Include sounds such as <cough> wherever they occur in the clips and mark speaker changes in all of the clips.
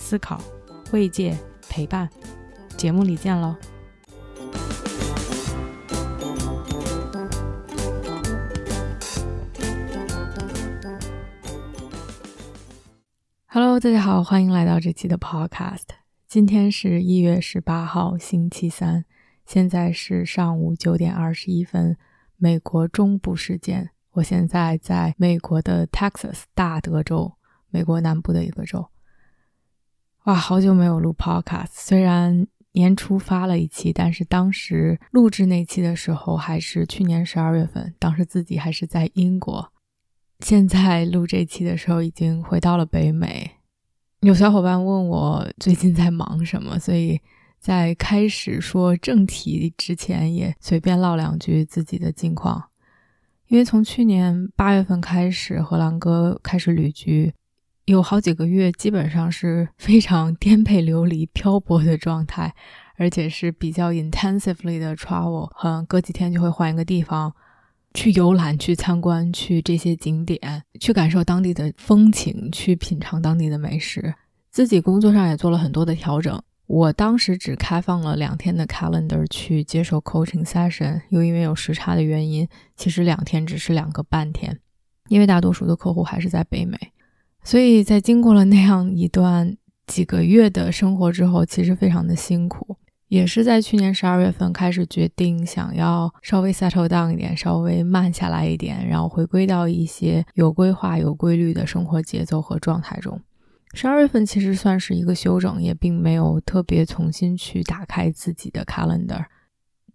Speaker 1: 思考、慰藉、陪伴。节目里见喽！Hello，大家好，欢迎来到这期的 Podcast。今天是一月十八号，星期三，现在是上午九点二十一分，美国中部时间。我现在在美国的 Texas 大德州。美国南部的一个州，哇，好久没有录 podcast。虽然年初发了一期，但是当时录制那期的时候还是去年十二月份，当时自己还是在英国。现在录这期的时候已经回到了北美。有小伙伴问我最近在忙什么，所以在开始说正题之前，也随便唠两句自己的近况。因为从去年八月份开始，和狼哥开始旅居。有好几个月，基本上是 <laughs> 非常颠沛流离、漂泊的状态，而且是比较 intensively 的 travel，嗯，隔几天就会换一个地方去游览、去参观、去这些景点，去感受当地的风情，去品尝当地的美食。自己工作上也做了很多的调整。我当时只开放了两天的 calendar 去接受 coaching session，又因为有时差的原因，其实两天只是两个半天，因为大多数的客户还是在北美。所以在经过了那样一段几个月的生活之后，其实非常的辛苦，也是在去年十二月份开始决定想要稍微 settle down 一点，稍微慢下来一点，然后回归到一些有规划、有规律的生活节奏和状态中。十二月份其实算是一个休整，也并没有特别重新去打开自己的 calendar。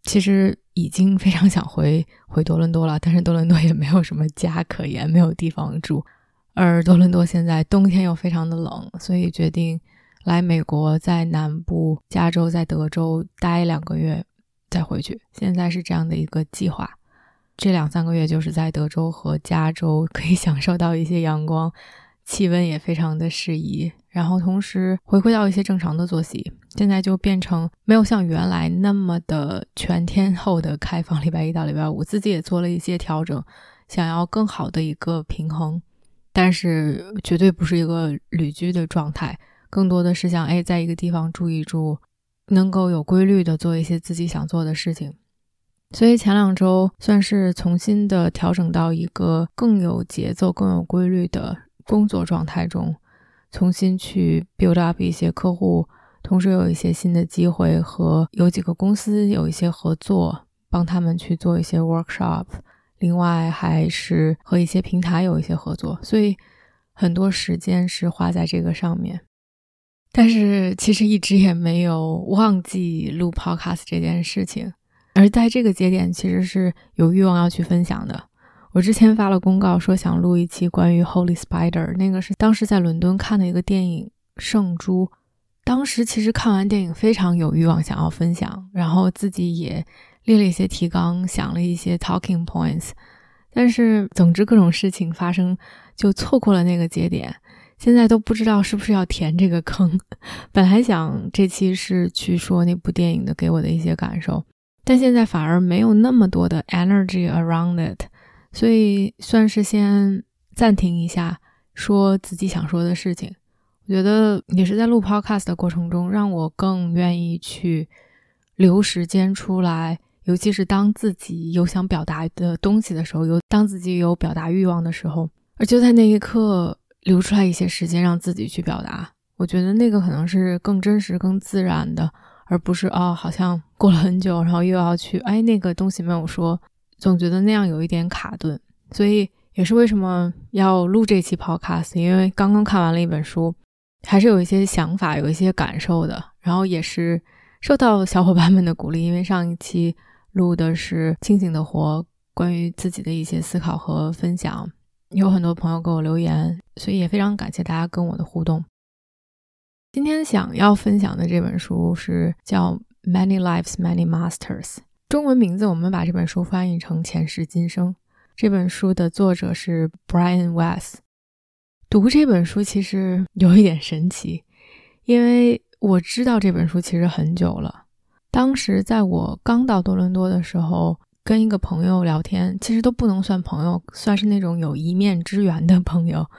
Speaker 1: 其实已经非常想回回多伦多了，但是多伦多也没有什么家可言，没有地方住。而多伦多现在冬天又非常的冷，所以决定来美国，在南部加州，在德州待两个月再回去。现在是这样的一个计划，这两三个月就是在德州和加州可以享受到一些阳光，气温也非常的适宜，然后同时回归到一些正常的作息。现在就变成没有像原来那么的全天候的开放，礼拜一到礼拜五，自己也做了一些调整，想要更好的一个平衡。但是绝对不是一个旅居的状态，更多的是想哎，在一个地方住一住，能够有规律的做一些自己想做的事情。所以前两周算是重新的调整到一个更有节奏、更有规律的工作状态中，重新去 build up 一些客户，同时有一些新的机会和有几个公司有一些合作，帮他们去做一些 workshop。另外还是和一些平台有一些合作，所以很多时间是花在这个上面。但是其实一直也没有忘记录 podcast 这件事情，而在这个节点其实是有欲望要去分享的。我之前发了公告说想录一期关于 Holy Spider，那个是当时在伦敦看的一个电影《圣珠》，当时其实看完电影非常有欲望想要分享，然后自己也。列了一些提纲，想了一些 talking points，但是总之各种事情发生，就错过了那个节点。现在都不知道是不是要填这个坑。本来想这期是去说那部电影的给我的一些感受，但现在反而没有那么多的 energy around it，所以算是先暂停一下，说自己想说的事情。我觉得也是在录 podcast 的过程中，让我更愿意去留时间出来。尤其是当自己有想表达的东西的时候，有当自己有表达欲望的时候，而就在那一刻留出来一些时间让自己去表达，我觉得那个可能是更真实、更自然的，而不是哦，好像过了很久，然后又要去哎那个东西没有说，总觉得那样有一点卡顿。所以也是为什么要录这期 podcast，因为刚刚看完了一本书，还是有一些想法、有一些感受的，然后也是受到小伙伴们的鼓励，因为上一期。录的是清醒的活，关于自己的一些思考和分享，有很多朋友给我留言，所以也非常感谢大家跟我的互动。今天想要分享的这本书是叫《Many Lives, Many Masters》，中文名字我们把这本书翻译成《前世今生》。这本书的作者是 Brian Weiss。读这本书其实有一点神奇，因为我知道这本书其实很久了。当时在我刚到多伦多的时候，跟一个朋友聊天，其实都不能算朋友，算是那种有一面之缘的朋友。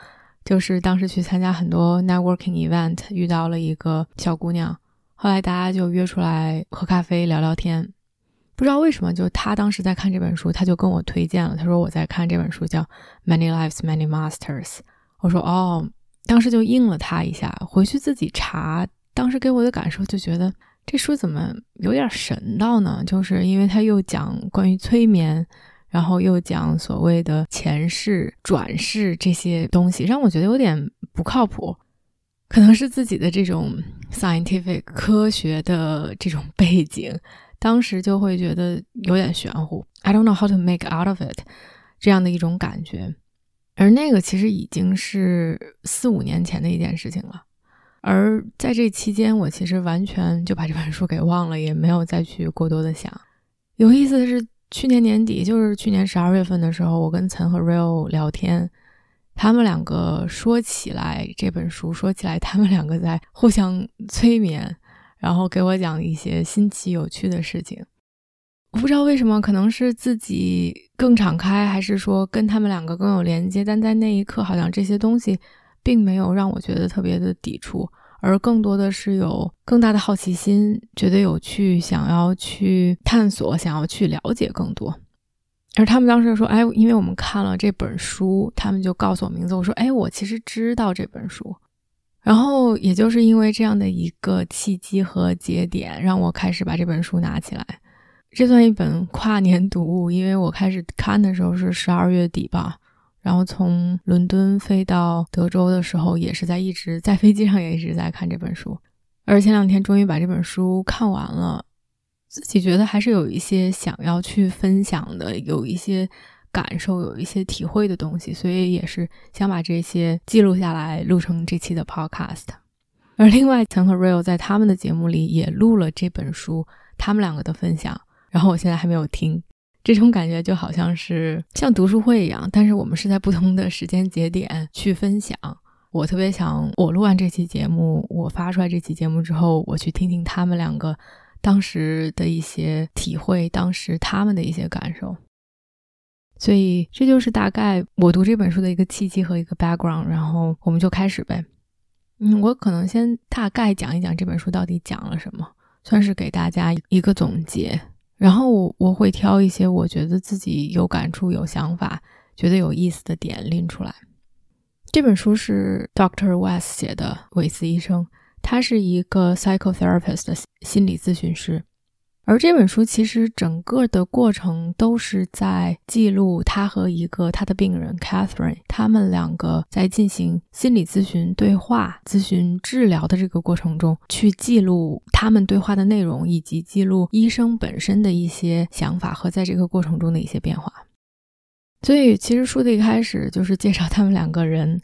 Speaker 1: 就是当时去参加很多 networking event，遇到了一个小姑娘，后来大家就约出来喝咖啡聊聊天。不知道为什么，就她当时在看这本书，她就跟我推荐了。她说我在看这本书叫《Many Lives, Many Masters》。我说哦，当时就应了她一下。回去自己查，当时给我的感受就觉得这书怎么有点神道呢？就是因为它又讲关于催眠。然后又讲所谓的前世、转世这些东西，让我觉得有点不靠谱。可能是自己的这种 scientific 科学的这种背景，当时就会觉得有点玄乎。I don't know how to make out of it，这样的一种感觉。而那个其实已经是四五年前的一件事情了。而在这期间，我其实完全就把这本书给忘了，也没有再去过多的想。有意思的是。去年年底，就是去年十二月份的时候，我跟岑和 Real 聊天，他们两个说起来这本书，说起来他们两个在互相催眠，然后给我讲一些新奇有趣的事情。我不知道为什么，可能是自己更敞开，还是说跟他们两个更有连接，但在那一刻，好像这些东西并没有让我觉得特别的抵触。而更多的是有更大的好奇心，觉得有趣，想要去探索，想要去了解更多。而他们当时说：“哎，因为我们看了这本书，他们就告诉我名字。”我说：“哎，我其实知道这本书。”然后也就是因为这样的一个契机和节点，让我开始把这本书拿起来。这算一本跨年读物，因为我开始看的时候是十二月底吧。然后从伦敦飞到德州的时候，也是在一直在飞机上也一直在看这本书，而前两天终于把这本书看完了，自己觉得还是有一些想要去分享的，有一些感受，有一些体会的东西，所以也是想把这些记录下来，录成这期的 podcast。而另外，曾和 Real 在他们的节目里也录了这本书，他们两个的分享，然后我现在还没有听。这种感觉就好像是像读书会一样，但是我们是在不同的时间节点去分享。我特别想，我录完这期节目，我发出来这期节目之后，我去听听他们两个当时的一些体会，当时他们的一些感受。所以这就是大概我读这本书的一个契机和一个 background，然后我们就开始呗。嗯，我可能先大概讲一讲这本书到底讲了什么，算是给大家一个总结。然后我我会挑一些我觉得自己有感触、有想法、觉得有意思的点拎出来。这本书是 Doctor West 写的，韦斯医生，他是一个 psychotherapist 的心理咨询师。而这本书其实整个的过程都是在记录他和一个他的病人 Catherine，他们两个在进行心理咨询对话、咨询治疗的这个过程中，去记录他们对话的内容，以及记录医生本身的一些想法和在这个过程中的一些变化。所以，其实书的一开始就是介绍他们两个人。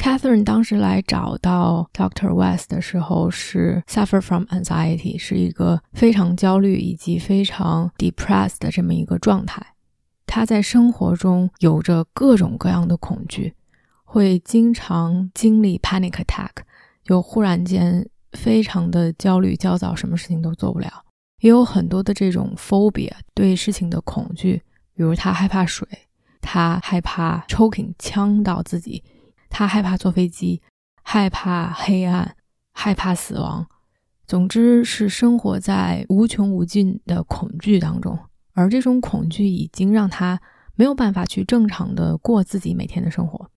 Speaker 1: Catherine 当时来找到 Dr. West 的时候，是 suffer from anxiety，是一个非常焦虑以及非常 depressed 的这么一个状态。他在生活中有着各种各样的恐惧，会经常经历 panic attack，就忽然间非常的焦虑、焦躁，什么事情都做不了。也有很多的这种 phobia，对事情的恐惧，比如他害怕水，他害怕 choking 呛到自己。他害怕坐飞机，害怕黑暗，害怕死亡，总之是生活在无穷无尽的恐惧当中。而这种恐惧已经让他没有办法去正常的过自己每天的生活。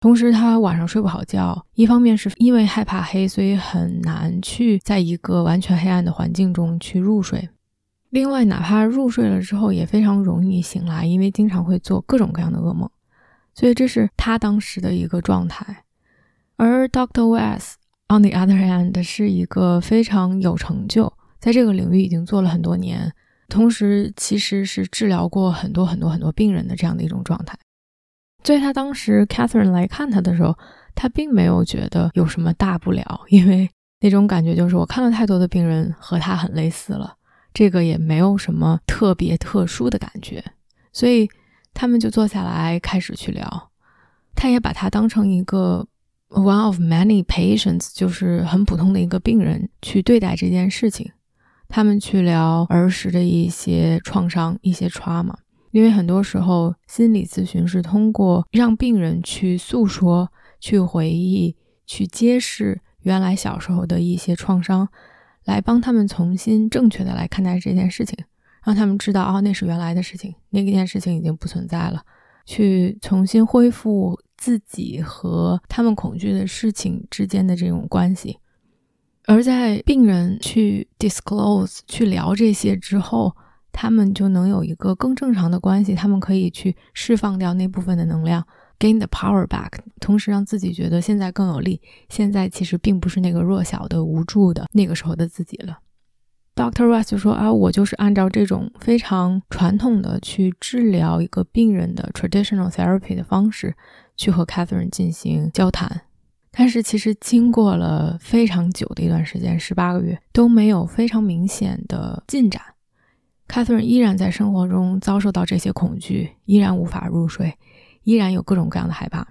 Speaker 1: 同时，他晚上睡不好觉，一方面是因为害怕黑，所以很难去在一个完全黑暗的环境中去入睡。另外，哪怕入睡了之后，也非常容易醒来，因为经常会做各种各样的噩梦。所以这是他当时的一个状态，而 Doctor West on the other hand 是一个非常有成就，在这个领域已经做了很多年，同时其实是治疗过很多很多很多病人的这样的一种状态。所以他当时 Catherine 来看他的时候，他并没有觉得有什么大不了，因为那种感觉就是我看了太多的病人和他很类似了，这个也没有什么特别特殊的感觉，所以他们就坐下来开始去聊。他也把他当成一个 one of many patients，就是很普通的一个病人去对待这件事情。他们去聊儿时的一些创伤、一些 trauma，因为很多时候心理咨询是通过让病人去诉说、去回忆、去揭示原来小时候的一些创伤，来帮他们重新正确的来看待这件事情，让他们知道哦，那是原来的事情，那件事情已经不存在了，去重新恢复自己和他们恐惧的事情之间的这种关系。而在病人去 disclose 去聊这些之后，他们就能有一个更正常的关系，他们可以去释放掉那部分的能量，gain the power back，同时让自己觉得现在更有力。现在其实并不是那个弱小的、无助的那个时候的自己了。Dr. West 就说啊，我就是按照这种非常传统的去治疗一个病人的 traditional therapy 的方式，去和 Catherine 进行交谈。但是其实经过了非常久的一段时间，十八个月都没有非常明显的进展。Catherine 依然在生活中遭受到这些恐惧，依然无法入睡，依然有各种各样的害怕。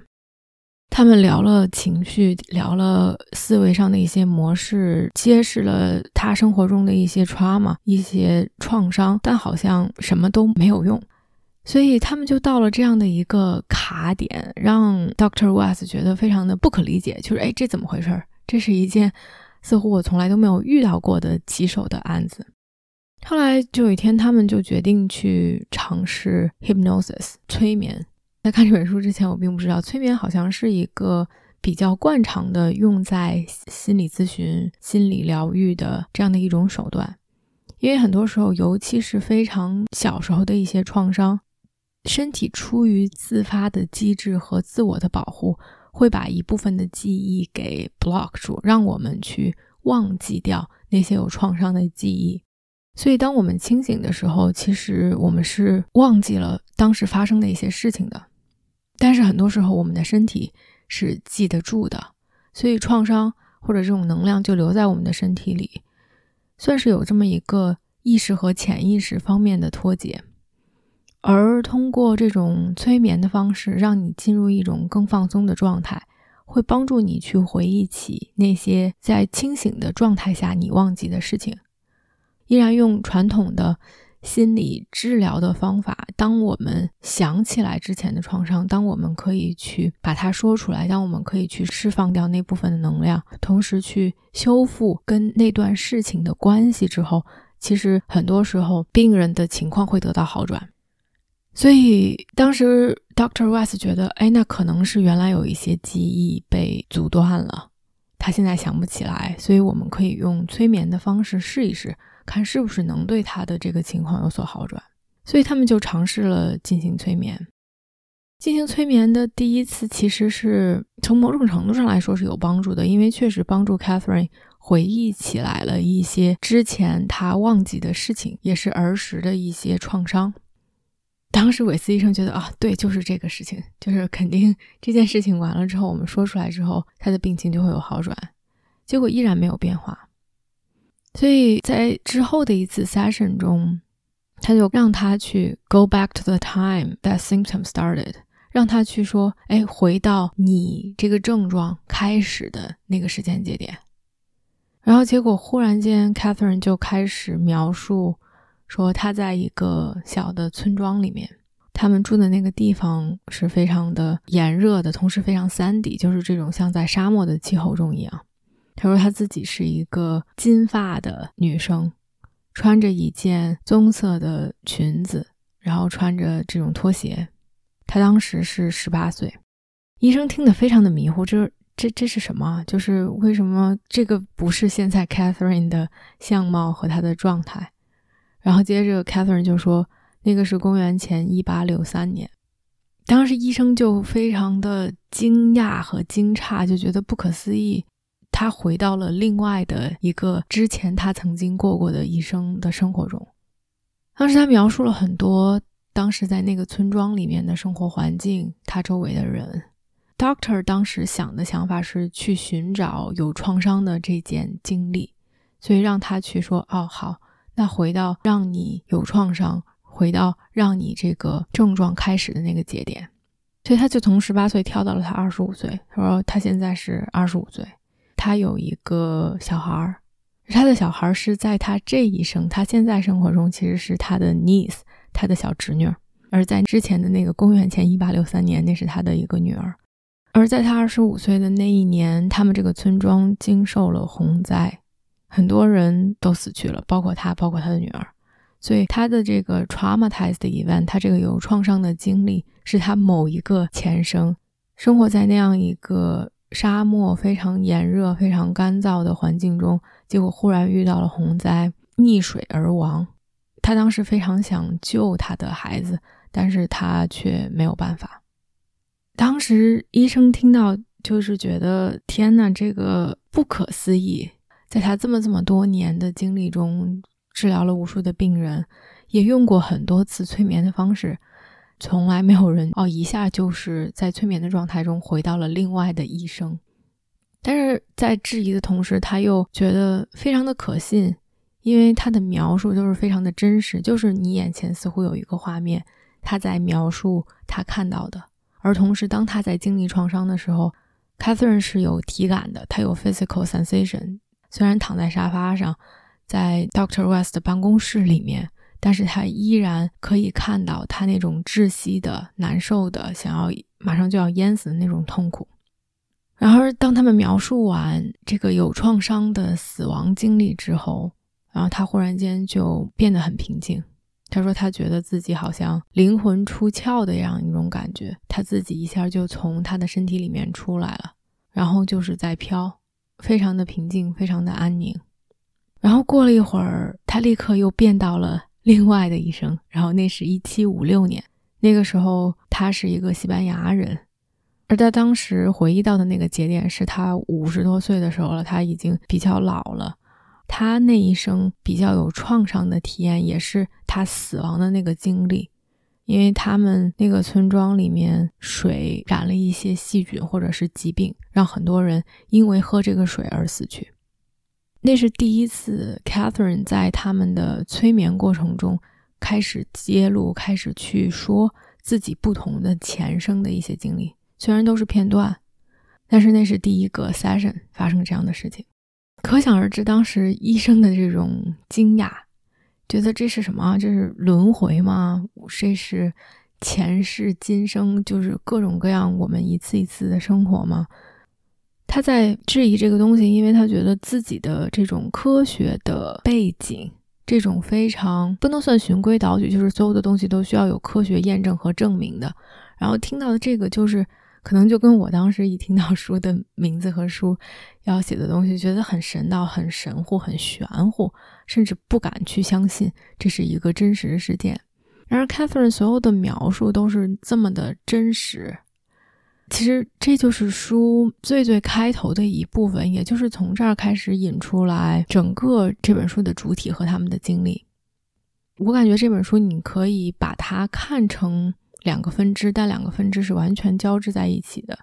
Speaker 1: 他们聊了情绪，聊了思维上的一些模式，揭示了他生活中的一些 trauma、一些创伤，但好像什么都没有用。所以他们就到了这样的一个卡点，让 Doctor West 觉得非常的不可理解，就是哎，这怎么回事？这是一件似乎我从来都没有遇到过的棘手的案子。后来就有一天，他们就决定去尝试 hypnosis 催眠。在看这本书之前，我并不知道催眠好像是一个比较惯常的用在心理咨询、心理疗愈的这样的一种手段，因为很多时候，尤其是非常小时候的一些创伤。身体出于自发的机制和自我的保护，会把一部分的记忆给 block 住，让我们去忘记掉那些有创伤的记忆。所以，当我们清醒的时候，其实我们是忘记了当时发生的一些事情的。但是，很多时候我们的身体是记得住的，所以创伤或者这种能量就留在我们的身体里，算是有这么一个意识和潜意识方面的脱节。而通过这种催眠的方式，让你进入一种更放松的状态，会帮助你去回忆起那些在清醒的状态下你忘记的事情。依然用传统的心理治疗的方法，当我们想起来之前的创伤，当我们可以去把它说出来，当我们可以去释放掉那部分的能量，同时去修复跟那段事情的关系之后，其实很多时候病人的情况会得到好转。所以当时 Doctor West 觉得，哎，那可能是原来有一些记忆被阻断了，他现在想不起来，所以我们可以用催眠的方式试一试，看是不是能对他的这个情况有所好转。所以他们就尝试了进行催眠。进行催眠的第一次，其实是从某种程度上来说是有帮助的，因为确实帮助 Catherine 回忆起来了一些之前他忘记的事情，也是儿时的一些创伤。当时韦斯医生觉得啊，对，就是这个事情，就是肯定这件事情完了之后，我们说出来之后，他的病情就会有好转。结果依然没有变化，所以在之后的一次 session 中，他就让他去 go back to the time that symptom started，让他去说，哎，回到你这个症状开始的那个时间节点。然后结果忽然间，Catherine 就开始描述。说他在一个小的村庄里面，他们住的那个地方是非常的炎热的，同时非常 sandy，就是这种像在沙漠的气候中一样。他说他自己是一个金发的女生，穿着一件棕色的裙子，然后穿着这种拖鞋。他当时是十八岁，医生听得非常的迷糊，就是这这是什么？就是为什么这个不是现在 Catherine 的相貌和她的状态？然后接着，Catherine 就说：“那个是公元前一八六三年。”当时医生就非常的惊讶和惊诧，就觉得不可思议。他回到了另外的一个之前他曾经过过的医生的生活中。当时他描述了很多当时在那个村庄里面的生活环境，他周围的人。Doctor 当时想的想法是去寻找有创伤的这件经历，所以让他去说：“哦，好，那回到让你有创伤，回到让你这个症状开始的那个节点。”所以他就从十八岁跳到了他二十五岁。他说他现在是二十五岁，他有一个小孩儿，他的小孩儿是在他这一生，他现在生活中其实是他的 niece，他的小侄女。而在之前的那个公元前一八六三年，那是他的一个女儿。而在他二十五岁的那一年，他们这个村庄经受了洪灾，很多人都死去了，包括他，包括他的女儿。所以他的这个 traumatized event，他这个有创伤的经历，是他某一个前生生活在那样一个沙漠非常炎热、非常干燥的环境中，结果忽然遇到了洪灾，溺水而亡。他当时非常想救他的孩子，但是他却没有办法。当时医生听到，就是觉得天呐，这个不可思议！在他这么这么多年的经历中，治疗了无数的病人，也用过很多次催眠的方式，从来没有人哦一下就是在催眠的状态中回到了另外的一生。但是在质疑的同时，他又觉得非常的可信，因为他的描述都是非常的真实，就是你眼前似乎有一个画面，他在描述他看到的。而同时，当他在经历创伤的时候，Catherine 是有体感的，他有 physical sensation。虽然躺在沙发上，在 Doctor West 的办公室里面，但是他依然可以看到他那种窒息的、难受的、想要马上就要淹死的那种痛苦。然而，当他们描述完这个有创伤的死亡经历之后，然后他忽然间就变得很平静。他说：“他觉得自己好像灵魂出窍的样一种感觉，他自己一下就从他的身体里面出来了，然后就是在飘，非常的平静，非常的安宁。然后过了一会儿，他立刻又变到了 <laughs> 另外的一生。然后那是一七五六年，那个时候他是一个西班牙人，而他当时回忆到的那个节点是他五十多岁的时候了，他已经比较老了。”他那一生比较有创伤的体验，也是他死亡的那个经历，因为他们那个村庄里面水染了一些细菌或者是疾病，让很多人因为喝这个水而死去。那是第一次，Catherine 在他们的催眠过程中开始揭露，开始去说自己不同的前生的一些经历，虽然都是片段，但是那是第一个 session 发生这样的事情。可想而知，当时医生的这种惊讶，觉得这是什么？这是轮回吗？这是前世今生，就是各种各样我们一次一次的生活吗？他在质疑这个东西，因为他觉得自己的这种科学的背景，这种非常不能算循规蹈矩，就是所有的东西都需要有科学验证和证明的。然后听到的这个就是。可能就跟我当时一听到书的名字和书要写的东西，觉得很神道、很神乎、很玄乎，甚至不敢去相信这是一个真实的事件。然而，Catherine 所有的描述都是这么的真实。其实，这就是书最最开头的一部分，也就是从这儿开始引出来整个这本书的主体和他们的经历。我感觉这本书你可以把它看成。两个分支，但两个分支是完全交织在一起的。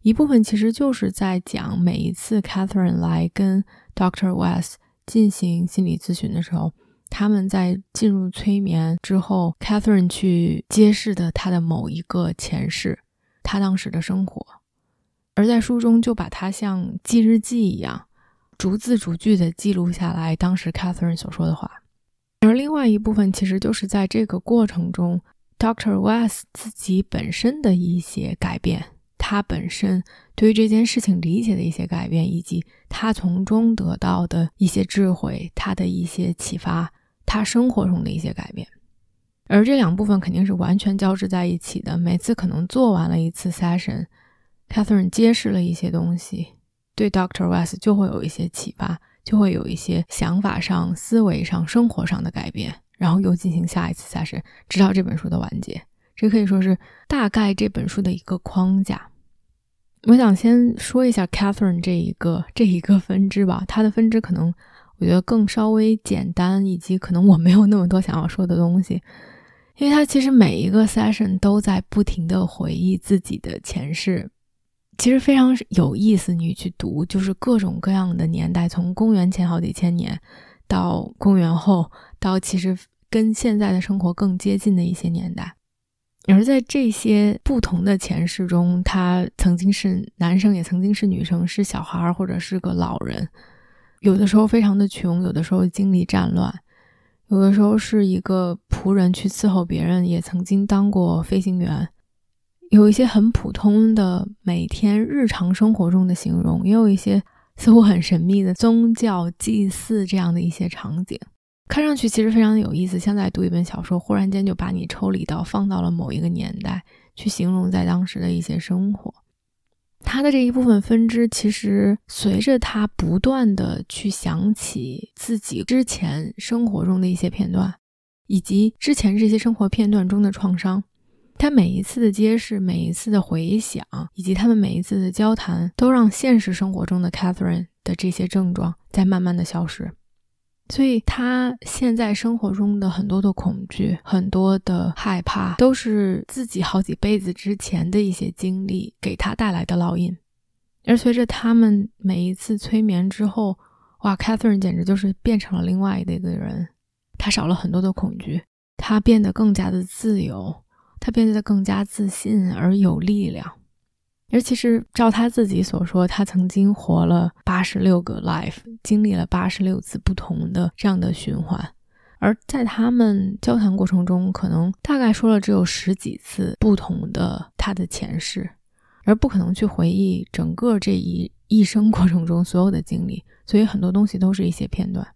Speaker 1: 一部分其实就是在讲每一次 Catherine 来跟 Doctor West 进行心理咨询的时候，他们在进入催眠之后，Catherine 去揭示的他的某一个前世，他当时的生活。而在书中就把它像记日记一样，逐字逐句的记录下来当时 Catherine 所说的话。而另外一部分其实就是在这个过程中。Dr. West 自己本身的一些改变，他本身对于这件事情理解的一些改变，以及他从中得到的一些智慧，他的一些启发，他生活中的一些改变，而这两部分肯定是完全交织在一起的。每次可能做完了一次 session，Catherine 揭示了一些东西，对 Doctor West 就会有一些启发，就会有一些想法上、思维上、生活上的改变。然后又进行下一次 session，，直到这本书的完结。这可以说是大概这本书的一个框架。我想先说一下 Catherine 这一个这一个分支吧。它的分支可能我觉得更稍微简单，以及可能我没有那么多想要说的东西，因为它其实每一个 session 都在不停的回忆自己的前世，其实非常有意思。你去读，就是各种各样的年代，从公元前好几千年到公元后，到其实跟现在的生活更接近的一些年代。而在这些不同的前世中，他曾经是男生，也曾经是女生，是小孩儿或者是个老人。有的时候非常的穷，有的时候经历战乱，有的时候是一个仆人去伺候别人，也曾经当过飞行员。有一些很普通的每天日常生活中的形容，也有一些似乎很神秘的宗教祭祀这样的一些场景，看上去其实非常的有意思，像在读一本小说，忽然间就把你抽离到放到了某一个年代去形容在当时的一些生活。他的这一部分分支，其实随着他不断的去想起自己之前生活中的一些片段，以及之前这些生活片段中的创伤。他每一次的揭示，每一次的回想，以及他们每一次的交谈，都让现实生活中的 Catherine 的这些症状在慢慢的消失。所以，他现在生活中的很多的恐惧、很多的害怕，都是自己好几辈子之前的一些经历给他带来的烙印。而随着他们每一次催眠之后，哇，Catherine 简直就是变成了另外的一个人。他少了很多的恐惧，他变得更加的自由。他变得更加自信而有力量，而其实照他自己所说，他曾经活了八十六个 life，经历了八十六次不同的这样的循环，而在他们交谈过程中，可能大概说了只有十几次不同的他的前世，而不可能去回忆整个这一一生过程中所有的经历，所以很多东西都是一些片段，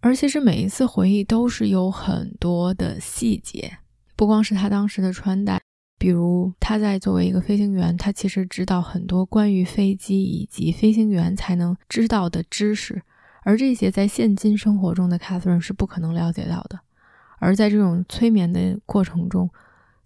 Speaker 1: 而其实每一次回忆都是有很多的细节。不光是他当时的穿戴，比如他在作为一个飞行员，他其实知道很多关于飞机以及飞行员才能知道的知识，而这些在现今生活中的 Catherine 是不可能了解到的。而在这种催眠的过程中，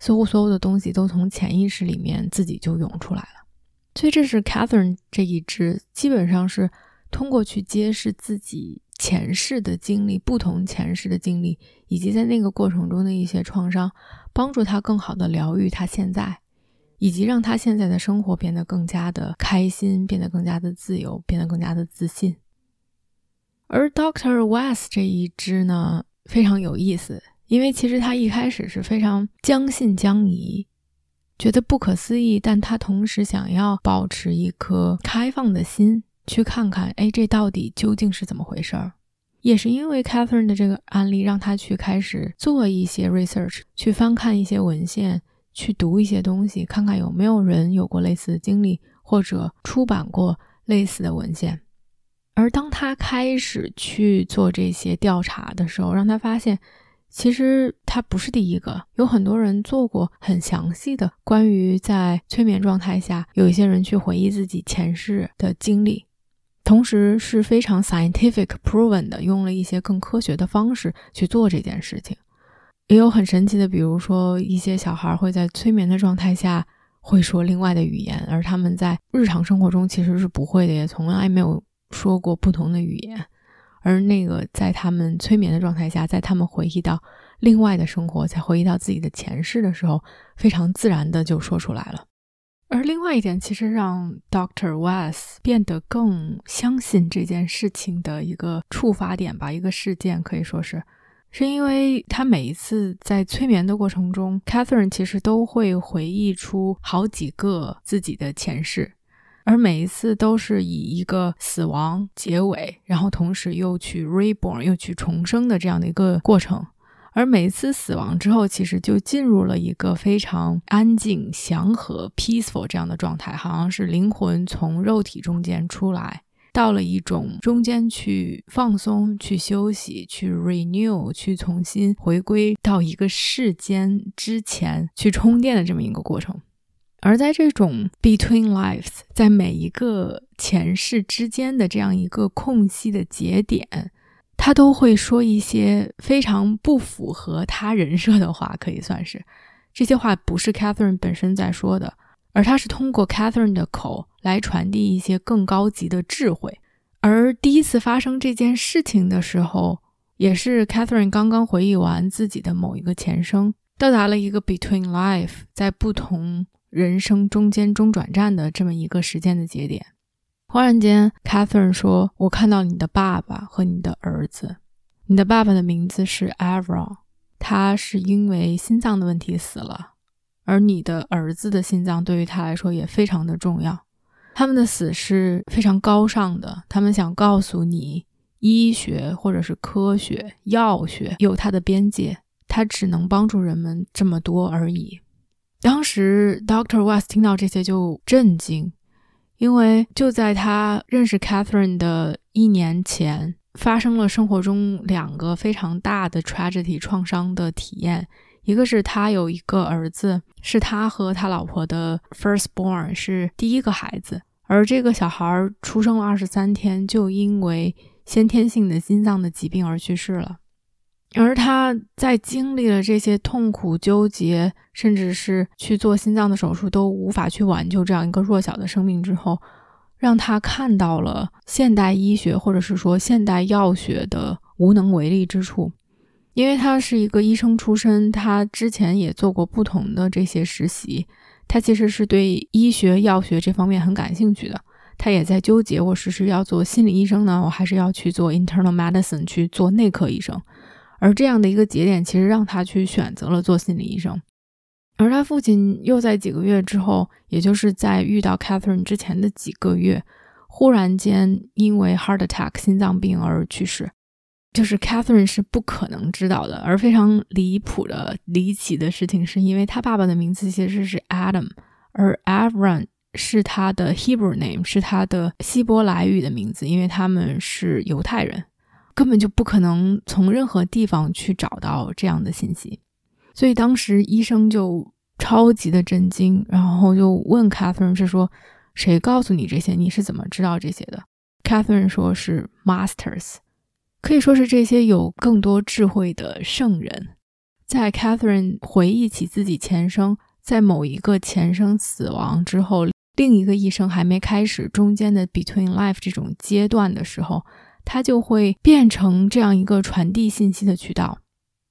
Speaker 1: 似乎所有的东西都从潜意识里面自己就涌出来了。所以这是 Catherine 这一支，基本上是通过去揭示自己。前世的经历，不同前世的经历，以及在那个过程中的一些创伤，帮助他更好的疗愈他现在，以及让他现在的生活变得更加的开心，变得更加的自由，变得更加的自信。而 Doctor West 这一支呢，非常有意思，因为其实他一开始是非常将信将疑，觉得不可思议，但他同时想要保持一颗开放的心。去看看，哎，这到底究竟是怎么回事儿？也是因为 Catherine 的这个案例，让他去开始做一些 research，去翻看一些文献，去读一些东西，看看有没有人有过类似的经历，或者出版过类似的文献。而当他开始去做这些调查的时候，让他发现，其实他不是第一个，有很多人做过很详细的关于在催眠状态下，有一些人去回忆自己前世的经历。同时是非常 scientific proven 的，用了一些更科学的方式去做这件事情。也有很神奇的，比如说一些小孩会在催眠的状态下会说另外的语言，而他们在日常生活中其实是不会的，也从来没有说过不同的语言。而那个在他们催眠的状态下，在他们回忆到另外的生活，在回忆到自己的前世的时候，非常自然的就说出来了。而另外一点，其实让 Doctor West 变得更相信这件事情的一个触发点吧，一个事件可以说是，是因为他每一次在催眠的过程中，Catherine 其实都会回忆出好几个自己的前世，而每一次都是以一个死亡结尾，然后同时又去 reborn 又去重生的这样的一个过程。而每次死亡之后，其实就进入了一个非常安静、祥和、peaceful 这样的状态，好像是灵魂从肉体中间出来，到了一种中间去放松、去休息、去 renew、去重新回归到一个世间之前去充电的这么一个过程。而在这种 between lives，在每一个前世之间的这样一个空隙的节点。他都会说一些非常不符合他人设的话，可以算是这些话不是 Catherine 本身在说的，而他是通过 Catherine 的口来传递一些更高级的智慧。而第一次发生这件事情的时候，也是 Catherine 刚刚回忆完自己的某一个前生，到达了一个 Between Life，在不同人生中间中转站的这么一个时间的节点。忽然间，Catherine 说：“我看到你的爸爸和你的儿子。你的爸爸的名字是 Avron，他是因为心脏的问题死了，而你的儿子的心脏对于他来说也非常的重要。他们的死是非常高尚的，他们想告诉你，医学或者是科学、药学有它的边界，它只能帮助人们这么多而已。”当时，Doctor West 听到这些就震惊。因为就在他认识 Catherine 的一年前，发生了生活中两个非常大的 tragedy 创伤的体验。一个是他有一个儿子，是他和他老婆的 firstborn，是第一个孩子，而这个小孩出生了二十三天，就因为先天性的心脏的疾病而去世了。而他在经历了这些痛苦、纠结，甚至是去做心脏的手术都无法去挽救这样一个弱小的生命之后，让他看到了现代医学或者是说现代药学的无能为力之处。因为他是一个医生出身，他之前也做过不同的这些实习，他其实是对医学、药学这方面很感兴趣的。他也在纠结：我是是要做心理医生呢，我还是要去做 internal medicine 去做内科医生？而这样的一个节点，其实让他去选择了做心理医生。而他父亲又在几个月之后，也就是在遇到 Catherine 之前的几个月，忽然间因为 heart attack 心脏病而去世。就是 Catherine 是不可能知道的。而非常离谱的、离奇的事情，是因为他爸爸的名字其实是 Adam，而 Avram 是他的 Hebrew name，是他的希伯来语的名字，因为他们是犹太人。根本就不可能从任何地方去找到这样的信息，所以当时医生就超级的震惊，然后就问 Catherine 是说谁告诉你这些？你是怎么知道这些的？Catherine 说是 Masters，可以说是这些有更多智慧的圣人。在 Catherine 回忆起自己前生，在某一个前生死亡之后，另一个医生还没开始中间的 Between Life 这种阶段的时候。它就会变成这样一个传递信息的渠道。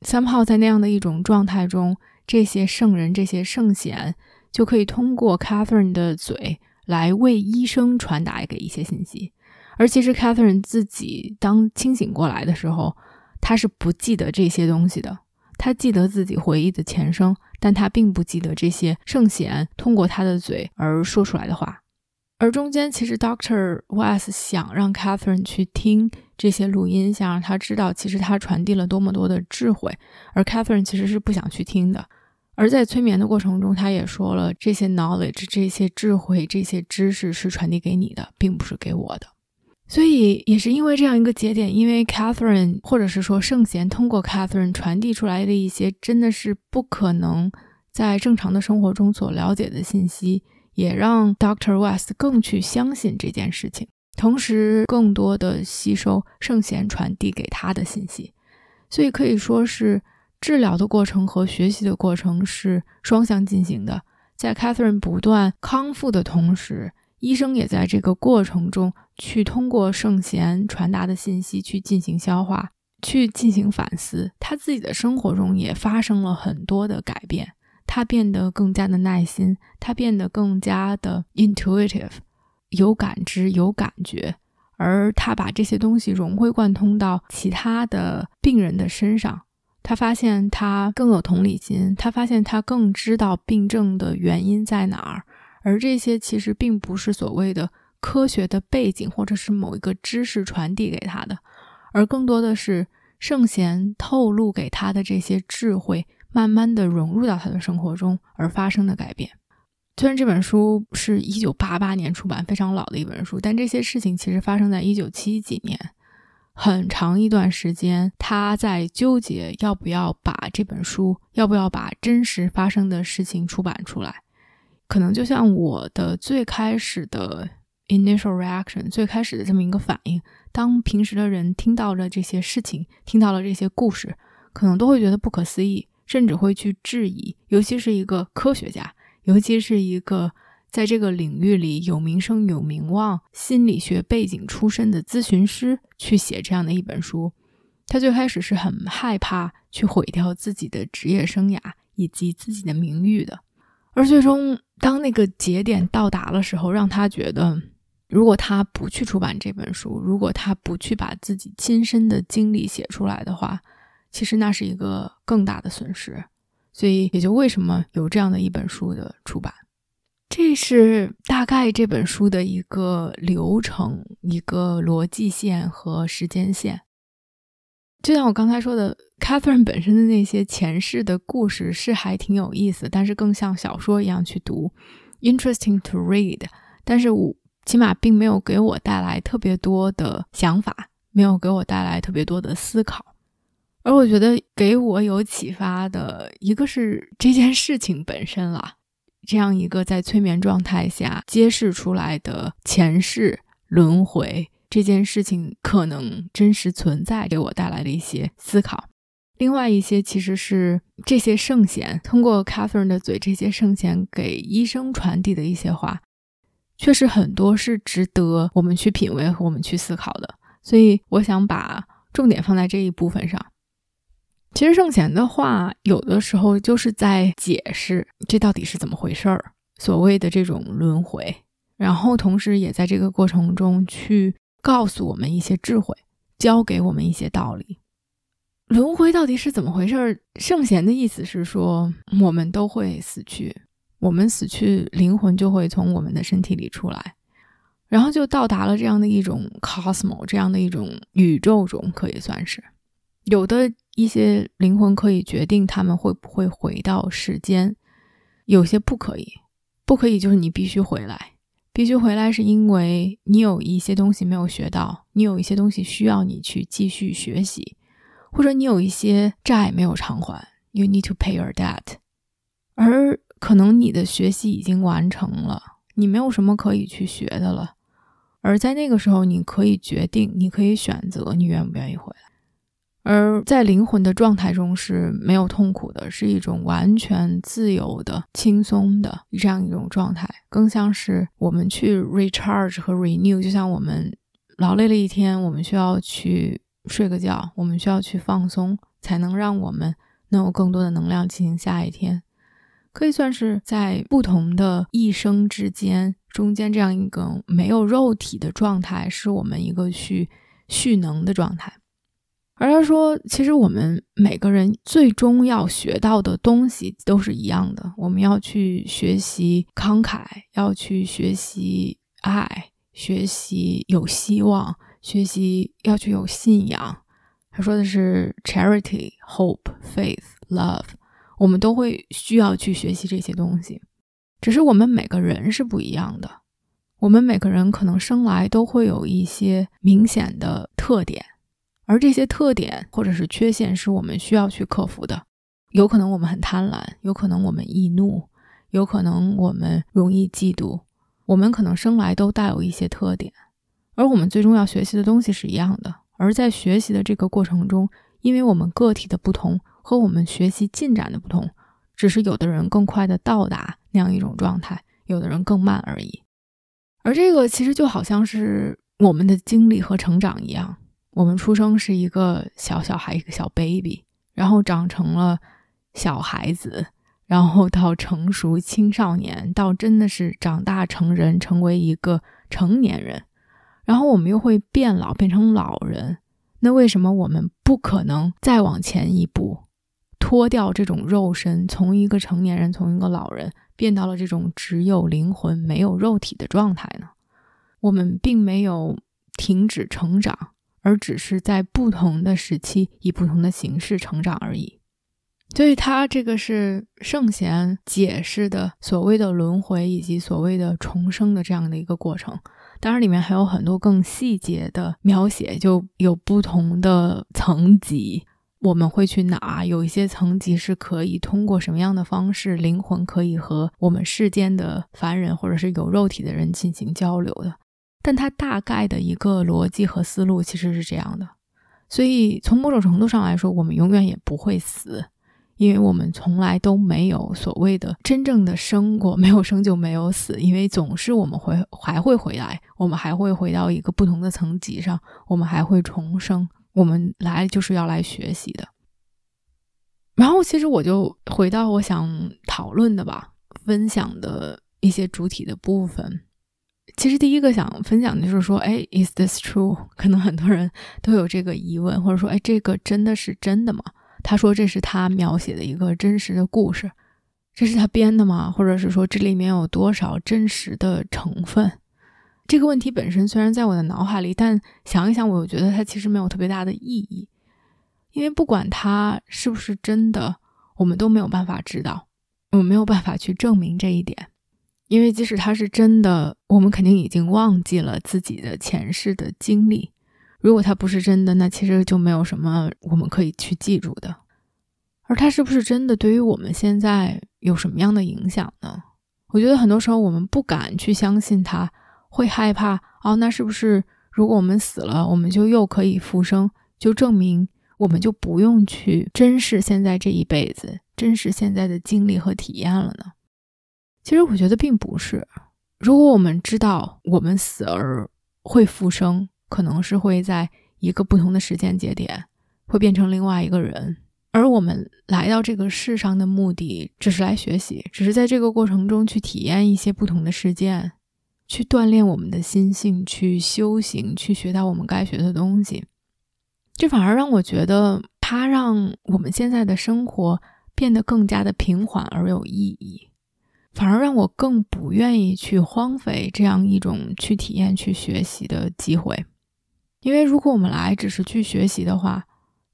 Speaker 1: 三炮在那样的一种状态中，这些圣人、这些圣贤就可以通过 Catherine 的嘴来为医生传达给一些信息。而其实 Catherine 自己当清醒过来的时候，他是不记得这些东西的。他记得自己回忆的前生，但他并不记得这些圣贤通过他的嘴而说出来的话。而中间，其实 Doctor West 想让 Catherine 去听这些录音，想让他知道，其实他传递了多么多的智慧。而 Catherine 其实是不想去听的。而在催眠的过程中，他也说了，这些 knowledge、这些智慧、这些知识是传递给你的，并不是给我的。所以，也是因为这样一个节点，因为 Catherine 或者是说圣贤通过 Catherine 传递出来的一些，真的是不可能在正常的生活中所了解的信息。也让 Doctor West 更去相信这件事情，同时更多的吸收圣贤传递给他的信息，所以可以说是治疗的过程和学习的过程是双向进行的。在 Catherine 不断康复的同时，医生也在这个过程中去通过圣贤传达的信息去进行消化，去进行反思。他自己的生活中也发生了很多的改变。他变得更加的耐心，他变得更加的 intuitive，有感知、有感觉，而他把这些东西融会贯通到其他的病人的身上。他发现他更有同理心，他发现他更知道病症的原因在哪儿，而这些其实并不是所谓的科学的背景或者是某一个知识传递给他的，而更多的是圣贤透露给他的这些智慧。慢慢的融入到他的生活中而发生的改变。虽然这本书是一九八八年出版，非常老的一本书，但这些事情其实发生在一九七几年。很长一段时间，他在纠结要不要把这本书，要不要把真实发生的事情出版出来。可能就像我的最开始的 initial reaction，最开始的这么一个反应，当平时的人听到了这些事情，听到了这些故事，可能都会觉得不可思议。甚至会去质疑，尤其是一个科学家，尤其是一个在这个领域里有名声、有名望、心理学背景出身的咨询师去写这样的一本书，他最开始是很害怕去毁掉自己的职业生涯以及自己的名誉的。而最终，当那个节点到达的时候，让他觉得，如果他不去出版这本书，如果他不去把自己亲身的经历写出来的话，其实那是一个更大的损失。所以，也就为什么有这样的一本书的出版。这是大概这本书的一个流程、一个逻辑线和时间线。就像我刚才说的，Catherine 本身的那些前世的故事是还挺有意思，但是更像小说一样去读，interesting to read。但是我起码并没有给我带来特别多的想法，没有给我带来特别多的思考。而我觉得给我有启发的一个是这件事情本身了。这样一个在催眠状态下揭示出来的前世轮回这件事情，可能真实存在，给我带来的一些思考。另外一些其实是这些圣贤通过 Catherine 的嘴，这些圣贤给医生传递的一些话，确实很多是值得我们去品味和我们去思考的。所以我想把重点放在这一部分上。其实圣贤的话，有的时候就是在解释这到底是怎么回事儿，所谓的这种轮回，然后同时也在这个过程中去告诉我们一些智慧，教给我们一些道理。轮回到底是怎么回事儿？圣贤的意思是说，我们都会死去，我们死去，灵魂就会从我们的身体里出来，然后就到达了这样的一种 cosmo，这样的一种宇宙中，可以算是有的。一些灵魂可以决定他们会不会回到世间，有些不可以。不可以就是你必须回来，必须回来是因为你有一些东西没有学到，你有一些东西需要你去继续学习，或者你有一些债没有偿还，you need to pay your debt。而可能你的学习已经完成了，你没有什么可以去学的了。而在那个时候，你可以决定，你可以选择，你愿不愿意回来。而在灵魂的状态中是没有痛苦的，是一种完全自由的、轻松的这样一种状态，更像是我们去 recharge 和 renew，就像我们劳累了一天，我们需要去睡个觉，我们需要去放松，才能让我们能有更多的能量进行下一天，可以算是在不同的一生之间中间这样一个没有肉体的状态，是我们一个去蓄能的状态。而他说，其实我们每个人最终要学到的东西都是一样的。我们要去学习慷慨，要去学习爱，学习有希望，学习要去有信仰。他说的是 charity、hope、faith、love，我们都会需要去学习这些东西。只是我们每个人是不一样的，我们每个人可能生来都会有一些明显的特点。而这些特点或者是缺陷是我们需要去克服的。有可能我们很贪婪，有可能我们易怒，有可能我们容易嫉妒。我们可能生来都带有一些特点，而我们最终要学习的东西是一样的。而在学习的这个过程中，因为我们个体的不同和我们学习进展的不同，只是有的人更快的到达那样一种状态，有的人更慢而已。而这个其实就好像是我们的经历和成长一样。我们出生是一个小小孩，一个小 baby，然后长成了小孩子，然后到成熟青少年，到真的是长大成人，成为一个成年人，然后我们又会变老，变成老人。那为什么我们不可能再往前一步，脱掉这种肉身，从一个成年人，从一个老人，变到了这种只有灵魂没有肉体的状态呢？我们并没有停止成长。而只是在不同的时期以不同的形式成长而已，所以他这个是圣贤解释的所谓的轮回以及所谓的重生的这样的一个过程。当然，里面还有很多更细节的描写，就有不同的层级，我们会去哪？有一些层级是可以通过什么样的方式，灵魂可以和我们世间的凡人或者是有肉体的人进行交流的。但它大概的一个逻辑和思路其实是这样的，所以从某种程度上来说，我们永远也不会死，因为我们从来都没有所谓的真正的生过，没有生就没有死，因为总是我们会还会回来，我们还会回到一个不同的层级上，我们还会重生，我们来就是要来学习的。然后，其实我就回到我想讨论的吧。分享的一些主体的部分。其实第一个想分享的就是说，哎，Is this true？<laughs> 可能很多人都有这个疑问，或者说，哎，这个真的是真的吗？他说这是他描写的一个真实的故事，这是他编的吗？或者是说这里面有多少真实的成分？这个问题本身虽然在我的脑海里，但想一想，我又觉得它其实没有特别大的意义，因为不管它是不是真的，我们都没有办法知道，我们没有办法去证明这一点。因为即使它是真的，我们肯定已经忘记了自己的前世的经历。如果它不是真的，那其实就没有什么我们可以去记住的。而它是不是真的，对于我们现在有什么样的影响呢？我觉得很多时候我们不敢去相信它，会害怕哦。那是不是如果我们死了，我们就又可以复生，就证明我们就不用去珍视现在这一辈子，珍视现在的经历和体验了呢？其实我觉得并不是。如果我们知道我们死而会复生，可能是会在一个不同的时间节点会变成另外一个人，而我们来到这个世上的目的只是来学习，只是在这个过程中去体验一些不同的事件，去锻炼我们的心性，去修行，去学到我们该学的东西。这反而让我觉得，它让我们现在的生活变得更加的平缓而有意义。反而让我更不愿意去荒废这样一种去体验、去学习的机会，因为如果我们来只是去学习的话，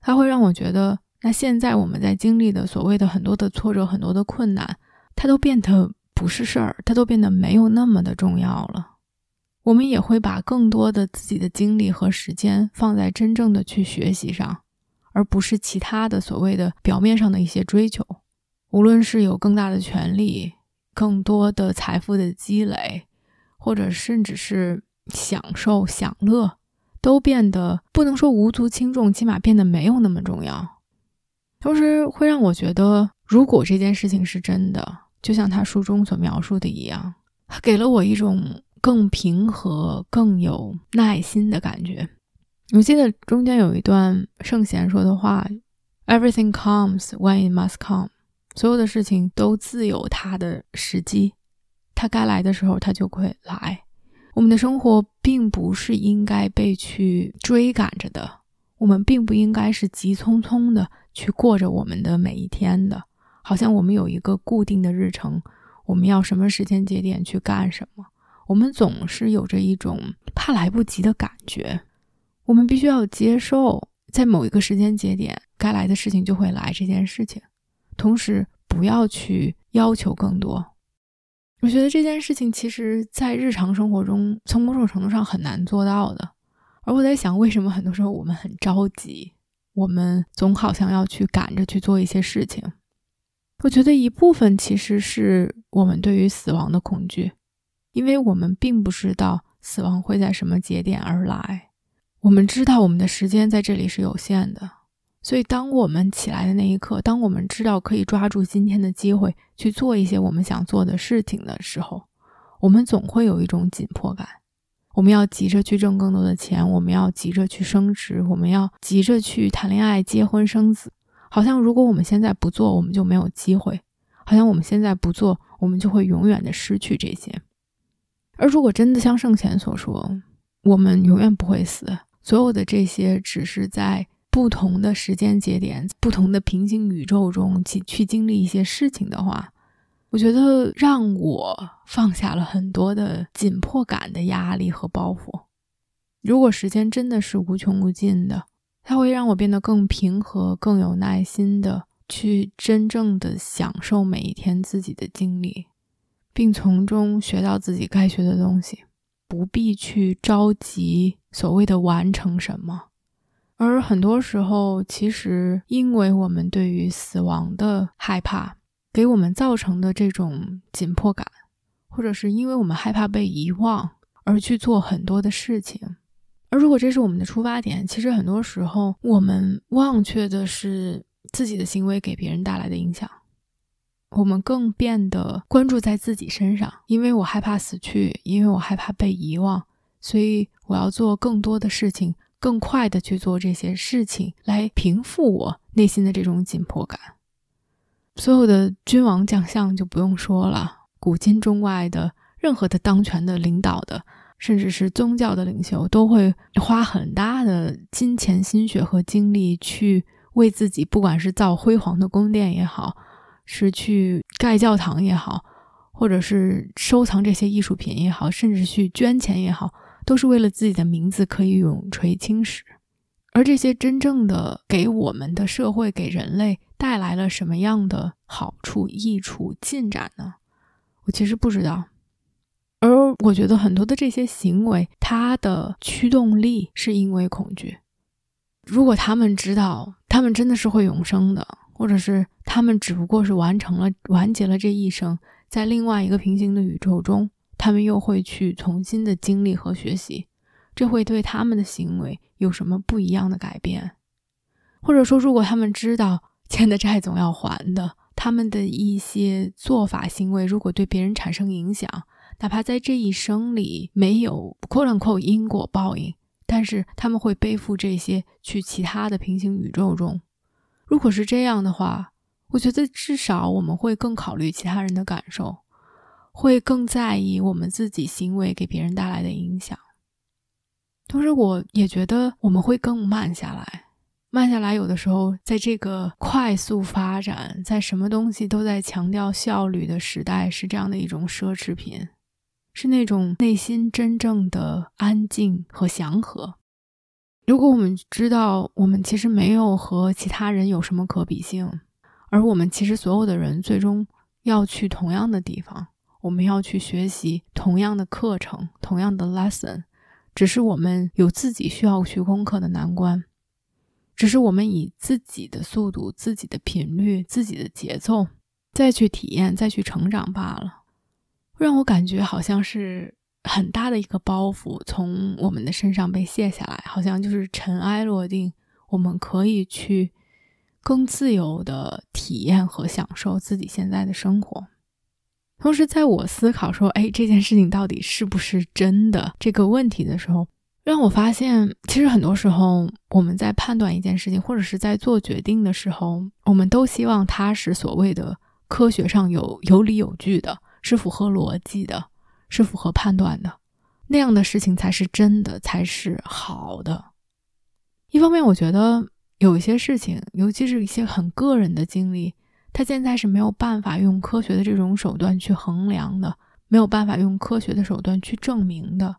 Speaker 1: 它会让我觉得，那现在我们在经历的所谓的很多的挫折、很多的困难，它都变得不是事儿，它都变得没有那么的重要了。我们也会把更多的自己的精力和时间放在真正的去学习上，而不是其他的所谓的表面上的一些追求，无论是有更大的权利。更多的财富的积累，或者甚至是享受享乐，都变得不能说无足轻重，起码变得没有那么重要。同时会让我觉得，如果这件事情是真的，就像他书中所描述的一样，他给了我一种更平和、更有耐心的感觉。我记得中间有一段圣贤说的话：“Everything comes when it must come。”所有的事情都自有它的时机，它该来的时候它就会来。我们的生活并不是应该被去追赶着的，我们并不应该是急匆匆的去过着我们的每一天的，好像我们有一个固定的日程，我们要什么时间节点去干什么。我们总是有着一种怕来不及的感觉，我们必须要接受，在某一个时间节点该来的事情就会来这件事情。同时，不要去要求更多。我觉得这件事情其实，在日常生活中，从某种程度上很难做到的。而我在想，为什么很多时候我们很着急，我们总好像要去赶着去做一些事情？我觉得一部分其实是我们对于死亡的恐惧，因为我们并不知道死亡会在什么节点而来。我们知道我们的时间在这里是有限的。所以，当我们起来的那一刻，当我们知道可以抓住今天的机会去做一些我们想做的事情的时候，我们总会有一种紧迫感。我们要急着去挣更多的钱，我们要急着去升职，我们要急着去谈恋爱、结婚、生子。好像如果我们现在不做，我们就没有机会；好像我们现在不做，我们就会永远的失去这些。而如果真的像圣贤所说，我们永远不会死，所有的这些只是在。不同的时间节点，不同的平行宇宙中去去经历一些事情的话，我觉得让我放下了很多的紧迫感的压力和包袱。如果时间真的是无穷无尽的，它会让我变得更平和、更有耐心的去真正的享受每一天自己的经历，并从中学到自己该学的东西，不必去着急所谓的完成什么。而很多时候，其实因为我们对于死亡的害怕，给我们造成的这种紧迫感，或者是因为我们害怕被遗忘而去做很多的事情。而如果这是我们的出发点，其实很多时候我们忘却的是自己的行为给别人带来的影响，我们更变得关注在自己身上。因为我害怕死去，因为我害怕被遗忘，所以我要做更多的事情。更快的去做这些事情，来平复我内心的这种紧迫感。所有的君王将相就不用说了，古今中外的任何的当权的领导的，甚至是宗教的领袖，都会花很大的金钱、心血和精力去为自己，不管是造辉煌的宫殿也好，是去盖教堂也好，或者是收藏这些艺术品也好，甚至去捐钱也好，都是为了自己的名字可以永垂青史。而这些真正的给我们的社会、给人类带来了什么样的好处、益处、进展呢？我其实不知道。而我觉得很多的这些行为，它的驱动力是因为恐惧。如果他们知道他们真的是会永生的，或者是他们只不过是完成了、完结了这一生，在另外一个平行的宇宙中，他们又会去重新的经历和学习。这会对他们的行为有什么不一样的改变？或者说，如果他们知道欠的债总要还的，他们的一些做法行为如果对别人产生影响，哪怕在这一生里没有“ quote unquote” 因果报应，但是他们会背负这些去其他的平行宇宙中。如果是这样的话，我觉得至少我们会更考虑其他人的感受，会更在意我们自己行为给别人带来的影响。同时，我也觉得我们会更慢下来。慢下来，有的时候，在这个快速发展、在什么东西都在强调效率的时代，是这样的一种奢侈品，是那种内心真正的安静和祥和。如果我们知道，我们其实没有和其他人有什么可比性，而我们其实所有的人最终要去同样的地方，我们要去学习同样的课程、同样的 lesson。只是我们有自己需要去攻克的难关，只是我们以自己的速度、自己的频率、自己的节奏再去体验、再去成长罢了。让我感觉好像是很大的一个包袱从我们的身上被卸下来，好像就是尘埃落定，我们可以去更自由的体验和享受自己现在的生活。同时，在我思考说，哎，这件事情到底是不是真的这个问题的时候，让我发现，其实很多时候我们在判断一件事情，或者是在做决定的时候，我们都希望它是所谓的科学上有有理有据的，是符合逻辑的，是符合判断的，那样的事情才是真的，才是好的。一方面，我觉得有一些事情，尤其是一些很个人的经历。他现在是没有办法用科学的这种手段去衡量的，没有办法用科学的手段去证明的，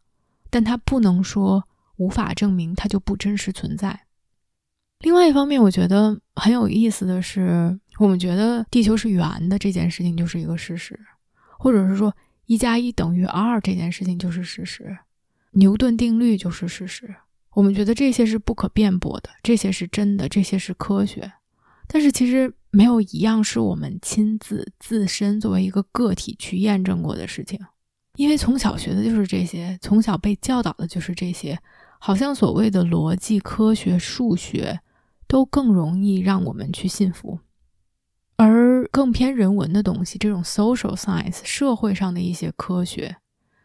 Speaker 1: 但他不能说无法证明，它就不真实存在。另外一方面，我觉得很有意思的是，我们觉得地球是圆的这件事情就是一个事实，或者是说一加一等于二这件事情就是事实，牛顿定律就是事实。我们觉得这些是不可辩驳的，这些是真的，这些是科学。但是其实没有一样是我们亲自自身作为一个个体去验证过的事情，因为从小学的就是这些，从小被教导的就是这些，好像所谓的逻辑、科学、数学都更容易让我们去信服，而更偏人文的东西，这种 social science 社会上的一些科学，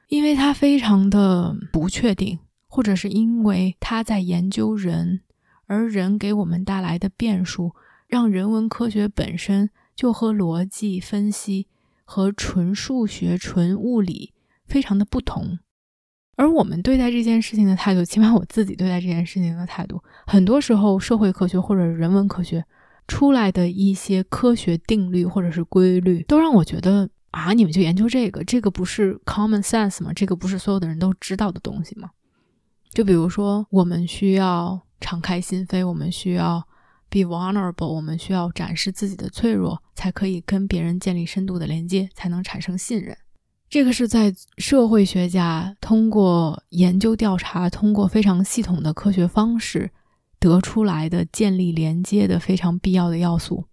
Speaker 1: 因为它非常的不确定，或者是因为它在研究人，而人给我们带来的变数。让人文科学本身就和逻辑分析和纯数学、纯物理非常的不同，而我们对待这件事情的态度，起码我自己对待这件事情的态度，很多时候社会科学或者人文科学出来的一些科学定律或者是规律，都让我觉得啊，你们就研究这个，这个不是 common sense 吗？这个不是所有的人都知道的东西吗？就比如说，我们需要敞开心扉，我们需要。Be vulnerable，我们需要展示自己的脆弱，才可以跟别人建立深度的连接，才能产生信任。这个是在社会学家通过研究调查，通过非常系统的科学方式得出来的建立连接的非常必要的要素。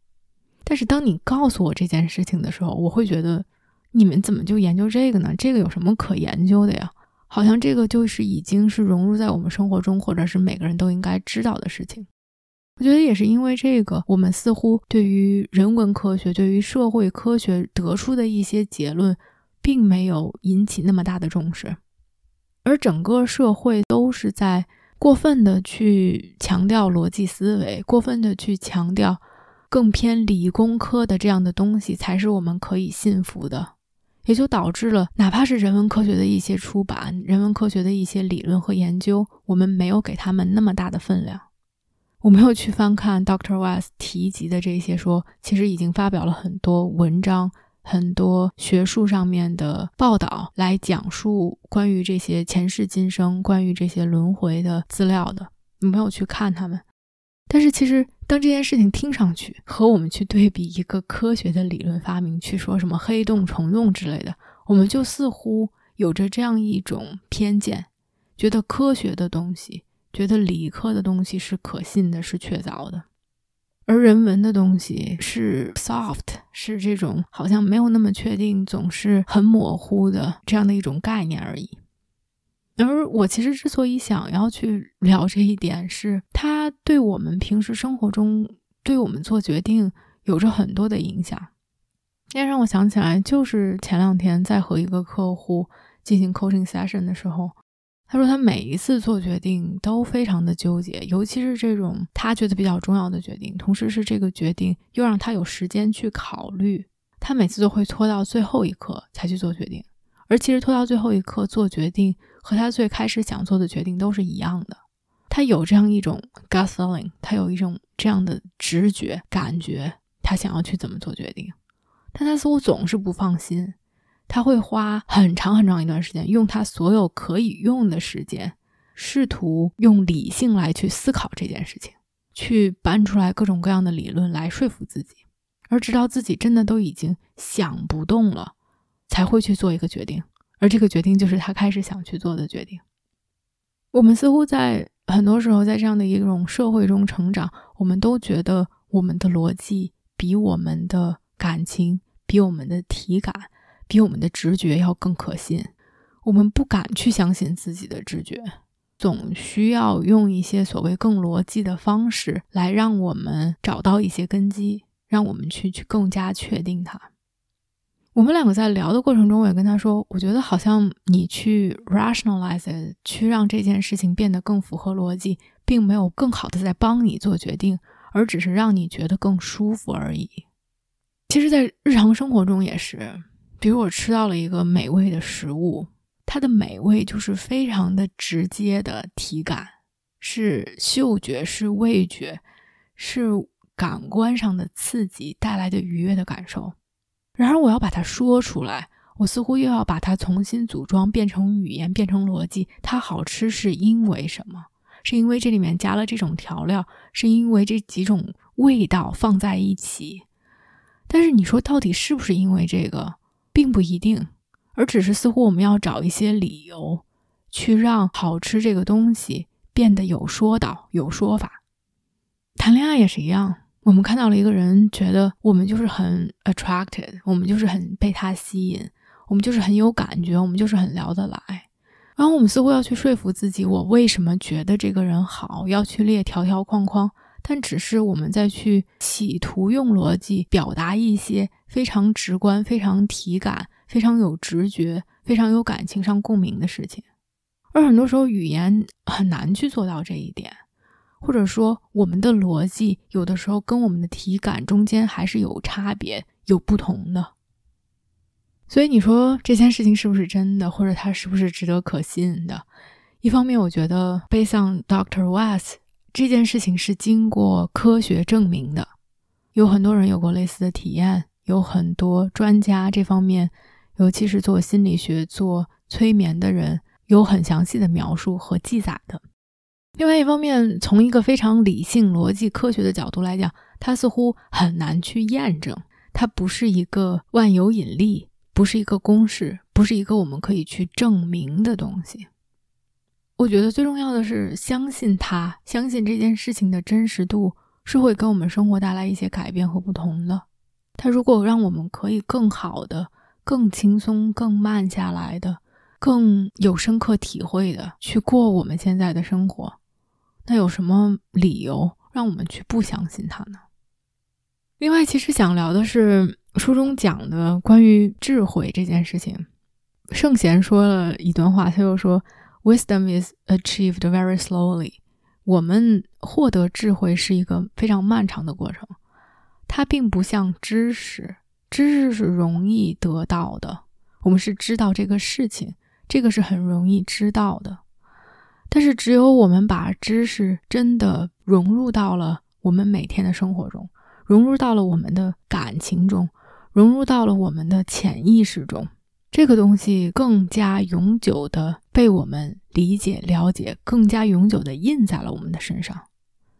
Speaker 1: 但是当你告诉我这件事情的时候，我会觉得你们怎么就研究这个呢？这个有什么可研究的呀？好像这个就是已经是融入在我们生活中，或者是每个人都应该知道的事情。我觉得也是因为这个，我们似乎对于人文科学、对于社会科学得出的一些结论，并没有引起那么大的重视，而整个社会都是在过分的去强调逻辑思维，过分的去强调更偏理工科的这样的东西才是我们可以信服的，也就导致了哪怕是人文科学的一些出版、人文科学的一些理论和研究，我们没有给他们那么大的分量。我没有去翻看 Dr. West 提及的这些，说其实已经发表了很多文章、很多学术上面的报道，来讲述关于这些前世今生、关于这些轮回的资料的。没有去看他们，但是其实当这件事情听上去和我们去对比一个科学的理论发明，去说什么黑洞、虫洞之类的，我们就似乎有着这样一种偏见，觉得科学的东西。觉得理科的东西是可信的，是确凿的，而人文的东西是 soft，是这种好像没有那么确定，总是很模糊的这样的一种概念而已。而我其实之所以想要去聊这一点，是它对我们平时生活中对我们做决定有着很多的影响。这让我想起来，就是前两天在和一个客户进行 coaching session 的时候。他说，他每一次做决定都非常的纠结，尤其是这种他觉得比较重要的决定，同时是这个决定又让他有时间去考虑，他每次都会拖到最后一刻才去做决定。而其实拖到最后一刻做决定，和他最开始想做的决定都是一样的。他有这样一种 gut feeling，他有一种这样的直觉感觉，他想要去怎么做决定，但他似乎总是不放心。他会花很长很长一段时间，用他所有可以用的时间，试图用理性来去思考这件事情，去搬出来各种各样的理论来说服自己，而直到自己真的都已经想不动了，才会去做一个决定，而这个决定就是他开始想去做的决定。我们似乎在很多时候在这样的一种社会中成长，我们都觉得我们的逻辑比我们的感情，比我们的体感。比我们的直觉要更可信，我们不敢去相信自己的直觉，总需要用一些所谓更逻辑的方式来让我们找到一些根基，让我们去去更加确定它。我们两个在聊的过程中，我也跟他说，我觉得好像你去 rationalize，去让这件事情变得更符合逻辑，并没有更好的在帮你做决定，而只是让你觉得更舒服而已。其实，在日常生活中也是。比如我吃到了一个美味的食物，它的美味就是非常的直接的体感，是嗅觉，是味觉，是感官上的刺激带来的愉悦的感受。然而我要把它说出来，我似乎又要把它重新组装，变成语言，变成逻辑。它好吃是因为什么？是因为这里面加了这种调料，是因为这几种味道放在一起。但是你说到底是不是因为这个？并不一定，而只是似乎我们要找一些理由，去让好吃这个东西变得有说道、有说法。谈恋爱也是一样，我们看到了一个人，觉得我们就是很 attracted，我们就是很被他吸引，我们就是很有感觉，我们就是很聊得来。然后我们似乎要去说服自己，我为什么觉得这个人好，要去列条条框框。但只是我们在去企图用逻辑表达一些非常直观、非常体感、非常有直觉、非常有感情上共鸣的事情，而很多时候语言很难去做到这一点，或者说我们的逻辑有的时候跟我们的体感中间还是有差别、有不同的。所以你说这件事情是不是真的，或者它是不是值得可信的？一方面，我觉得背上 Doctor West。这件事情是经过科学证明的，有很多人有过类似的体验，有很多专家这方面，尤其是做心理学、做催眠的人，有很详细的描述和记载的。另外一方面，从一个非常理性、逻辑、科学的角度来讲，它似乎很难去验证，它不是一个万有引力，不是一个公式，不是一个我们可以去证明的东西。我觉得最重要的是相信他，相信这件事情的真实度是会给我们生活带来一些改变和不同的。他如果让我们可以更好的、更轻松、更慢下来的、更有深刻体会的去过我们现在的生活，那有什么理由让我们去不相信他呢？另外，其实想聊的是书中讲的关于智慧这件事情。圣贤说了一段话，他又说。Wisdom is achieved very slowly。我们获得智慧是一个非常漫长的过程，它并不像知识，知识是容易得到的。我们是知道这个事情，这个是很容易知道的。但是，只有我们把知识真的融入到了我们每天的生活中，融入到了我们的感情中，融入到了我们的潜意识中，这个东西更加永久的被我们理解、了解，更加永久的印在了我们的身上。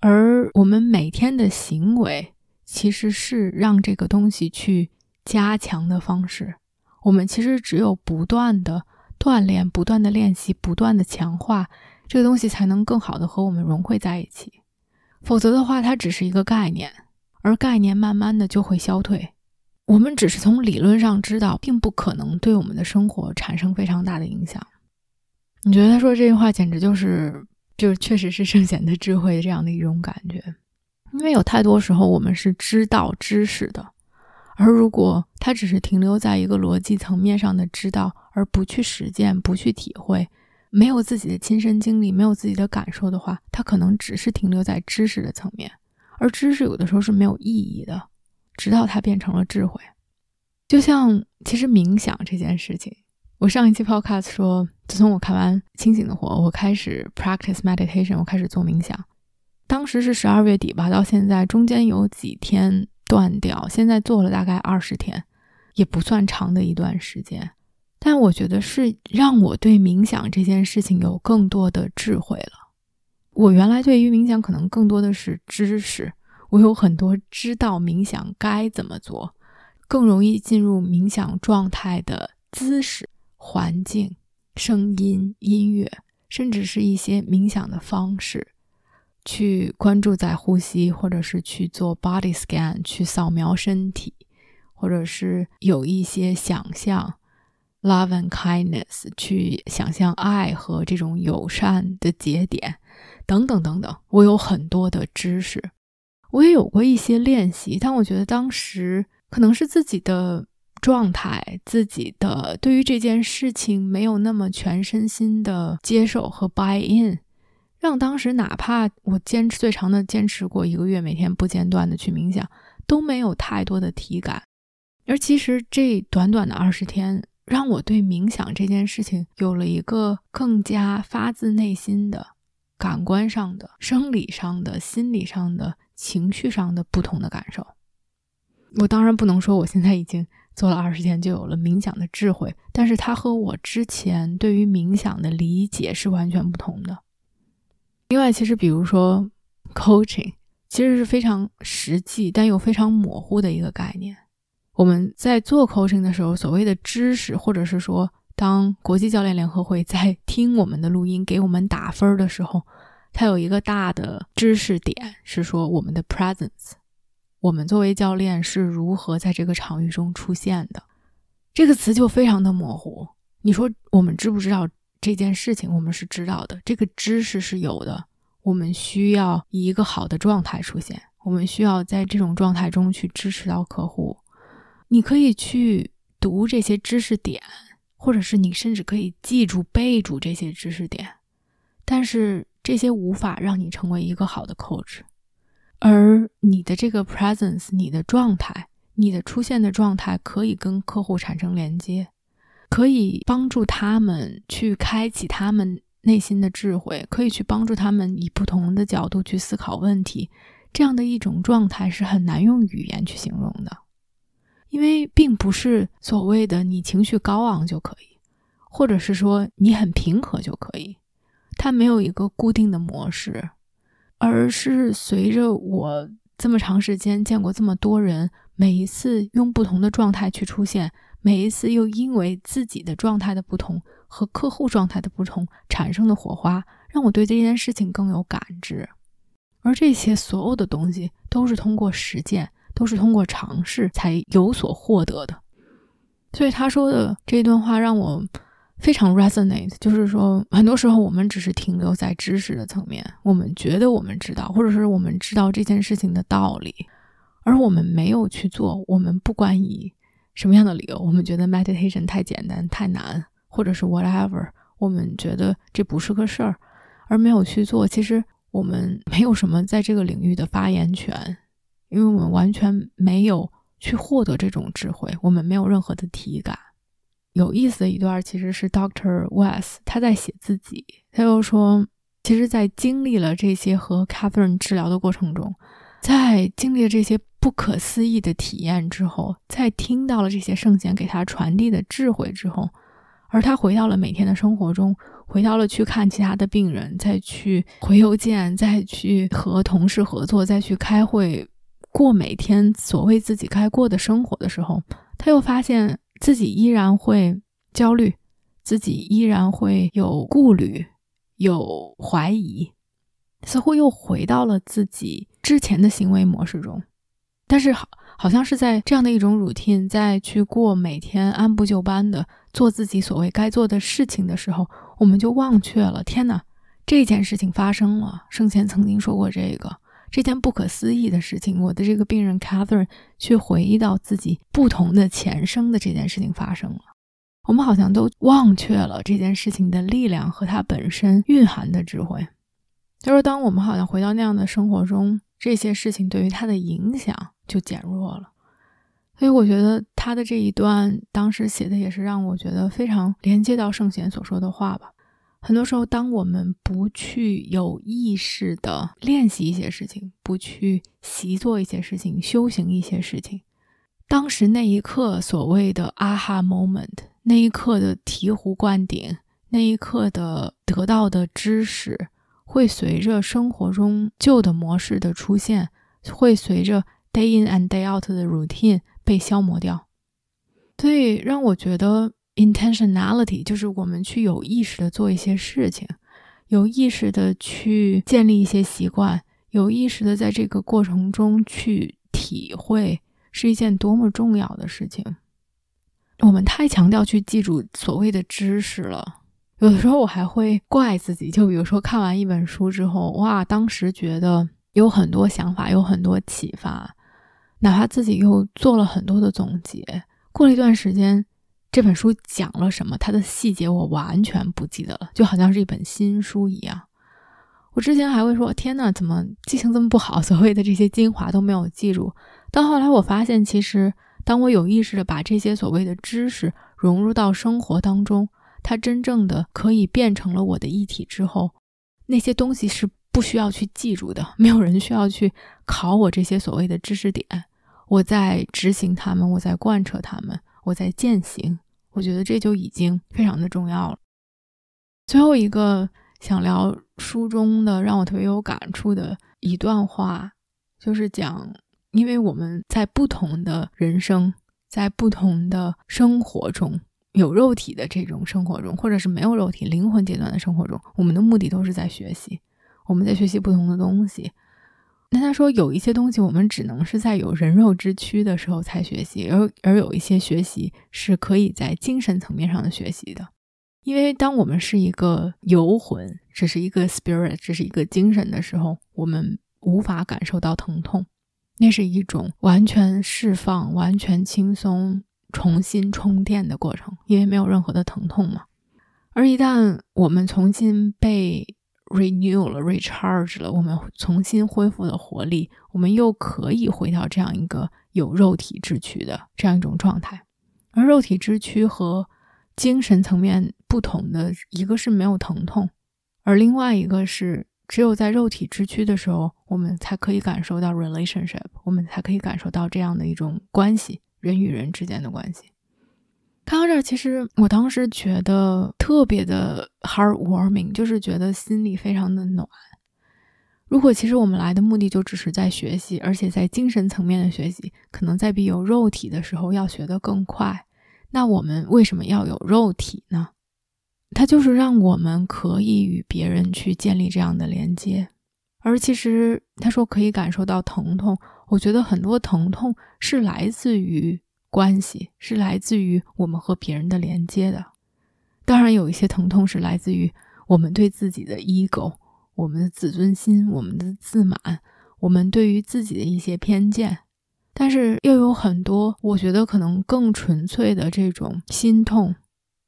Speaker 1: 而我们每天的行为，其实是让这个东西去加强的方式。我们其实只有不断的锻炼、不断的练习、不断的强化。这个东西才能更好的和我们融汇在一起，否则的话，它只是一个概念，而概念慢慢的就会消退。我们只是从理论上知道，并不可能对我们的生活产生非常大的影响。你觉得他说这句话简直就是，就是确实是圣贤的智慧这样的一种感觉。因为有太多时候我们是知道知识的，而如果它只是停留在一个逻辑层面上的知道，而不去实践，不去体会。没有自己的亲身经历，没有自己的感受的话，它可能只是停留在知识的层面，而知识有的时候是没有意义的，直到它变成了智慧。就像其实冥想这件事情，我上一期 podcast 说，自从我看完《清醒的活》，我开始 practice meditation，我开始做冥想。当时是十二月底吧，到现在中间有几天断掉，现在做了大概二十天，也不算长的一段时间。但我觉得是让我对冥想这件事情有更多的智慧了。我原来对于冥想可能更多的是知识，我有很多知道冥想该怎么做，更容易进入冥想状态的姿势、环境、声音、音乐，甚至是一些冥想的方式，去关注在呼吸，或者是去做 body scan，去扫描身体，或者是有一些想象。Love and kindness，去想象爱和这种友善的节点，等等等等。我有很多的知识，我也有过一些练习，但我觉得当时可能是自己的状态，自己的对于这件事情没有那么全身心的接受和 buy in，让当时哪怕我坚持最长的坚持过一个月，每天不间断的去冥想，都没有太多的体感。而其实这短短的二十天。让我对冥想这件事情有了一个更加发自内心的、感官上的、生理上的、心理上的、情绪上的不同的感受。我当然不能说我现在已经做了二十天就有了冥想的智慧，但是它和我之前对于冥想的理解是完全不同的。另外，其实比如说 coaching，其实是非常实际但又非常模糊的一个概念。我们在做 coaching 的时候，所谓的知识，或者是说，当国际教练联合会在听我们的录音，给我们打分的时候，它有一个大的知识点是说我们的 presence，我们作为教练是如何在这个场域中出现的。这个词就非常的模糊。你说我们知不知道这件事情？我们是知道的，这个知识是有的。我们需要以一个好的状态出现，我们需要在这种状态中去支持到客户。你可以去读这些知识点，或者是你甚至可以记住、背住这些知识点，但是这些无法让你成为一个好的 coach。而你的这个 presence，你的状态，你的出现的状态，可以跟客户产生连接，可以帮助他们去开启他们内心的智慧，可以去帮助他们以不同的角度去思考问题。这样的一种状态是很难用语言去形容的。因为并不是所谓的你情绪高昂就可以，或者是说你很平和就可以，它没有一个固定的模式，而是随着我这么长时间见过这么多人，每一次用不同的状态去出现，每一次又因为自己的状态的不同和客户状态的不同产生的火花，让我对这件事情更有感知，而这些所有的东西都是通过实践。都是通过尝试才有所获得的，所以他说的这段话让我非常 resonate。就是说，很多时候我们只是停留在知识的层面，我们觉得我们知道，或者是我们知道这件事情的道理，而我们没有去做。我们不管以什么样的理由，我们觉得 meditation 太简单、太难，或者是 whatever，我们觉得这不是个事儿，而没有去做。其实我们没有什么在这个领域的发言权。因为我们完全没有去获得这种智慧，我们没有任何的体感。有意思的一段，其实是 Doctor West 他在写自己，他又说，其实，在经历了这些和 Catherine 治疗的过程中，在经历了这些不可思议的体验之后，在听到了这些圣贤给他传递的智慧之后，而他回到了每天的生活中，回到了去看其他的病人，再去回邮件，再去和同事合作，再去开会。过每天所谓自己该过的生活的时候，他又发现自己依然会焦虑，自己依然会有顾虑、有怀疑，似乎又回到了自己之前的行为模式中。但是好，好像是在这样的一种 routine，在去过每天按部就班的做自己所谓该做的事情的时候，我们就忘却了。天哪，这件事情发生了，生前曾经说过这个。这件不可思议的事情，我的这个病人 Catherine 却回忆到自己不同的前生的这件事情发生了。我们好像都忘却了这件事情的力量和它本身蕴含的智慧。他说，当我们好像回到那样的生活中，这些事情对于他的影响就减弱了。所以，我觉得他的这一段当时写的也是让我觉得非常连接到圣贤所说的话吧。很多时候，当我们不去有意识的练习一些事情，不去习做一些事情，修行一些事情，当时那一刻所谓的 aha moment，那一刻的醍醐灌顶，那一刻的得到的知识，会随着生活中旧的模式的出现，会随着 day in and day out 的 routine 被消磨掉。所以让我觉得。Intentionality 就是我们去有意识的做一些事情，有意识的去建立一些习惯，有意识的在这个过程中去体会，是一件多么重要的事情。我们太强调去记住所谓的知识了，有的时候我还会怪自己，就比如说看完一本书之后，哇，当时觉得有很多想法，有很多启发，哪怕自己又做了很多的总结，过了一段时间。这本书讲了什么？它的细节我完全不记得了，就好像是一本新书一样。我之前还会说：“天呐，怎么记性这么不好？”所谓的这些精华都没有记住。到后来，我发现，其实当我有意识的把这些所谓的知识融入到生活当中，它真正的可以变成了我的一体之后，那些东西是不需要去记住的，没有人需要去考我这些所谓的知识点。我在执行他们，我在贯彻他们。我在践行，我觉得这就已经非常的重要了。最后一个想聊书中的让我特别有感触的一段话，就是讲，因为我们在不同的人生，在不同的生活中，有肉体的这种生活中，或者是没有肉体灵魂阶段的生活中，我们的目的都是在学习，我们在学习不同的东西。那他说有一些东西我们只能是在有人肉之躯的时候才学习，而而有一些学习是可以在精神层面上的学习的，因为当我们是一个游魂，只是一个 spirit，只是一个精神的时候，我们无法感受到疼痛，那是一种完全释放、完全轻松、重新充电的过程，因为没有任何的疼痛嘛。而一旦我们重新被 renew 了，recharge 了，我们重新恢复了活力，我们又可以回到这样一个有肉体之躯的这样一种状态。而肉体之躯和精神层面不同的一个是没有疼痛，而另外一个是只有在肉体之躯的时候，我们才可以感受到 relationship，我们才可以感受到这样的一种关系，人与人之间的关系。看到这儿，其实我当时觉得特别的 heartwarming，就是觉得心里非常的暖。如果其实我们来的目的就只是在学习，而且在精神层面的学习，可能在比有肉体的时候要学得更快，那我们为什么要有肉体呢？它就是让我们可以与别人去建立这样的连接。而其实他说可以感受到疼痛，我觉得很多疼痛是来自于。关系是来自于我们和别人的连接的，当然有一些疼痛是来自于我们对自己的 ego、我们的自尊心、我们的自满、我们对于自己的一些偏见，但是又有很多我觉得可能更纯粹的这种心痛、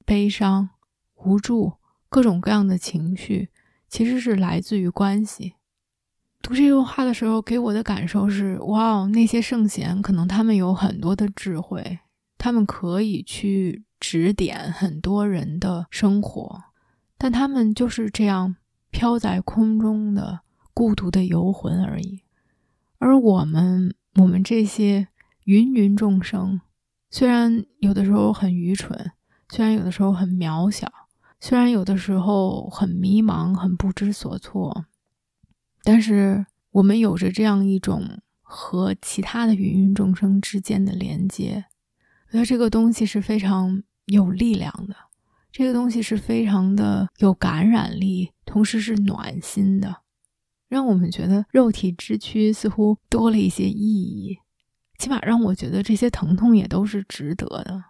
Speaker 1: 悲伤、无助、各种各样的情绪，其实是来自于关系。读这句话的时候，给我的感受是：哇，那些圣贤可能他们有很多的智慧，他们可以去指点很多人的生活，但他们就是这样飘在空中的孤独的游魂而已。而我们，我们这些芸芸众生，虽然有的时候很愚蠢，虽然有的时候很渺小，虽然有的时候很迷茫、很不知所措，但是我们有着这样一种和其他的芸芸众生之间的连接。我觉得这个东西是非常有力量的，这个东西是非常的有感染力，同时是暖心的，让我们觉得肉体之躯似乎多了一些意义，起码让我觉得这些疼痛也都是值得的。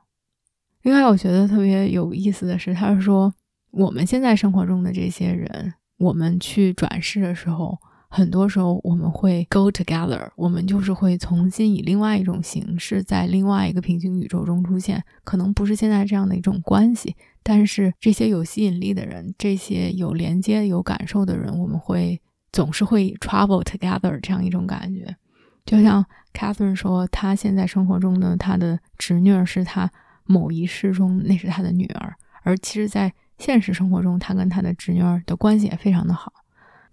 Speaker 1: 另外，我觉得特别有意思的是，他说我们现在生活中的这些人，我们去转世的时候。很多时候我们会 go together，我们就是会重新以另外一种形式，在另外一个平行宇宙中出现，可能不是现在这样的一种关系，但是这些有吸引力的人，这些有连接、有感受的人，我们会总是会 travel together 这样一种感觉。就像 Catherine 说，她现在生活中的她的侄女是她某一世中那是她的女儿，而其实，在现实生活中，他跟他的侄女儿的关系也非常的好。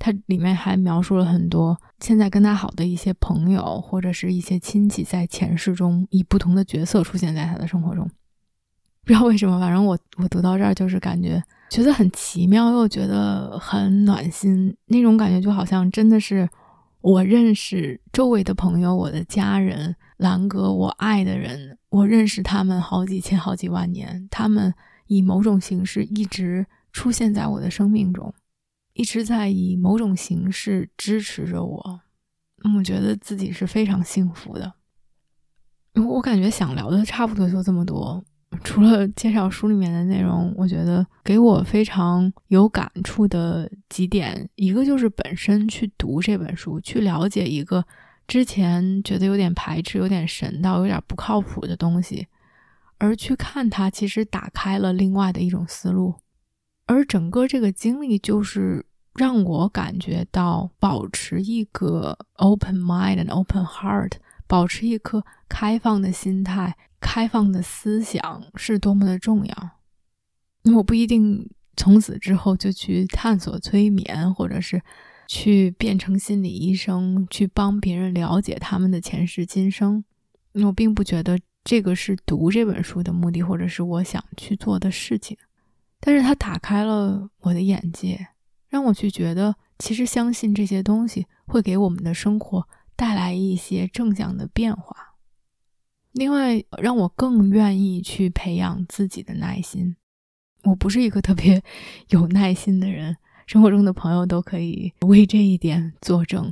Speaker 1: 它里面还描述了很多现在跟他好的一些朋友或者是一些亲戚，在前世中以不同的角色出现在他的生活中。不知道为什么，反正我我读到这儿就是感觉觉得很奇妙，又觉得很暖心。那种感觉就好像真的是我认识周围的朋友，我的家人，兰哥，我爱的人，我认识他们好几千、好几万年，他们以某种形式一直出现在我的生命中。一直在以某种形式支持着我，我觉得自己是非常幸福的。我感觉想聊的差不多就这么多，除了介绍书里面的内容，我觉得给我非常有感触的几点，一个就是本身去读这本书，去了解一个之前觉得有点排斥、有点神道、有点不靠谱的东西，而去看它，其实打开了另外的一种思路。而整个这个经历，就是让我感觉到保持一个 open mind and open heart，保持一颗开放的心态、开放的思想是多么的重要。我不一定从此之后就去探索催眠，或者是去变成心理医生，去帮别人了解他们的前世今生。我并不觉得这个是读这本书的目的，或者是我想去做的事情。但是它打开了我的眼界，让我去觉得，其实相信这些东西会给我们的生活带来一些正向的变化。另外，让我更愿意去培养自己的耐心。我不是一个特别 <laughs> 有耐心的人，生活中的朋友都可以为这一点作证。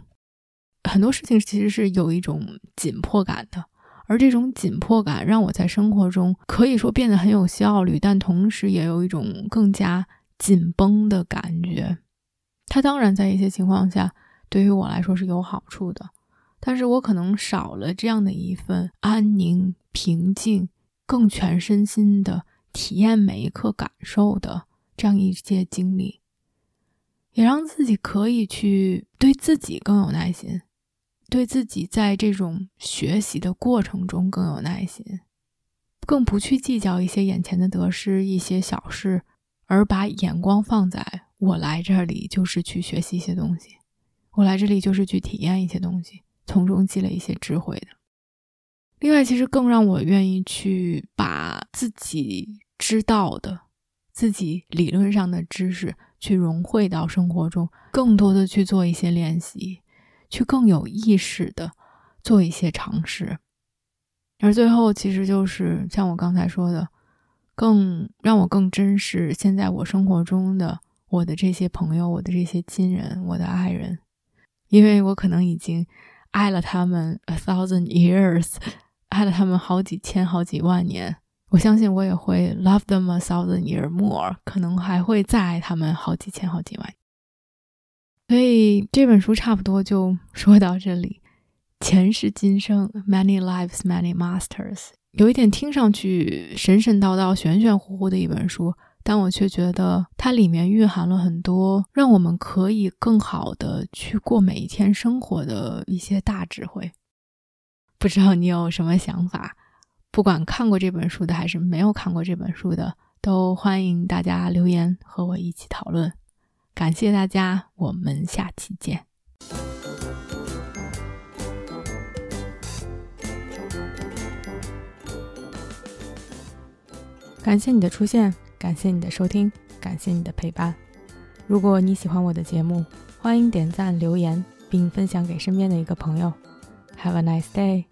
Speaker 1: 很多事情其实是有一种紧迫感的。而这种紧迫感让我在生活中可以说变得很有效率，但同时也有一种更加紧绷的感觉。它当然在一些情况下对于我来说是有好处的，但是我可能少了这样的一份安宁、平静、更全身心的体验每一刻感受的这样一些经历，也让自己可以去对自己更有耐心。对自己在这种学习的过程中更有耐心，更不去计较一些眼前的得失、一些小事，而把眼光放在我来这里就是去学习一些东西，我来这里就是去体验一些东西，从中积累一些智慧的。另外，其实更让我愿意去把自己知道的、自己理论上的知识去融汇到生活中，更多的去做一些练习。去更有意识的做一些尝试，而最后其实就是像我刚才说的，更让我更珍视现在我生活中的我的这些朋友、我的这些亲人、我的爱人，因为我可能已经爱了他们 a thousand years，<laughs> 爱了他们好几千、好几万年。我相信我也会 love them a thousand year more，可能还会再爱他们好几千、好几万。所以这本书差不多就说到这里。前世今生，Many lives, many masters，有一点听上去神神叨叨、玄玄乎乎的一本书，但我却觉得它里面蕴含了很多让我们可以更好的去过每一天生活的一些大智慧。不知道你有什么想法？不管看过这本书的还是没有看过这本书的，都欢迎大家留言和我一起讨论。感谢大家，我们下期见。感谢你的出现，感谢你的收听，感谢你的陪伴。如果你喜欢我的节目，欢迎点赞、留言，并分享给身边的一个朋友。Have a nice day.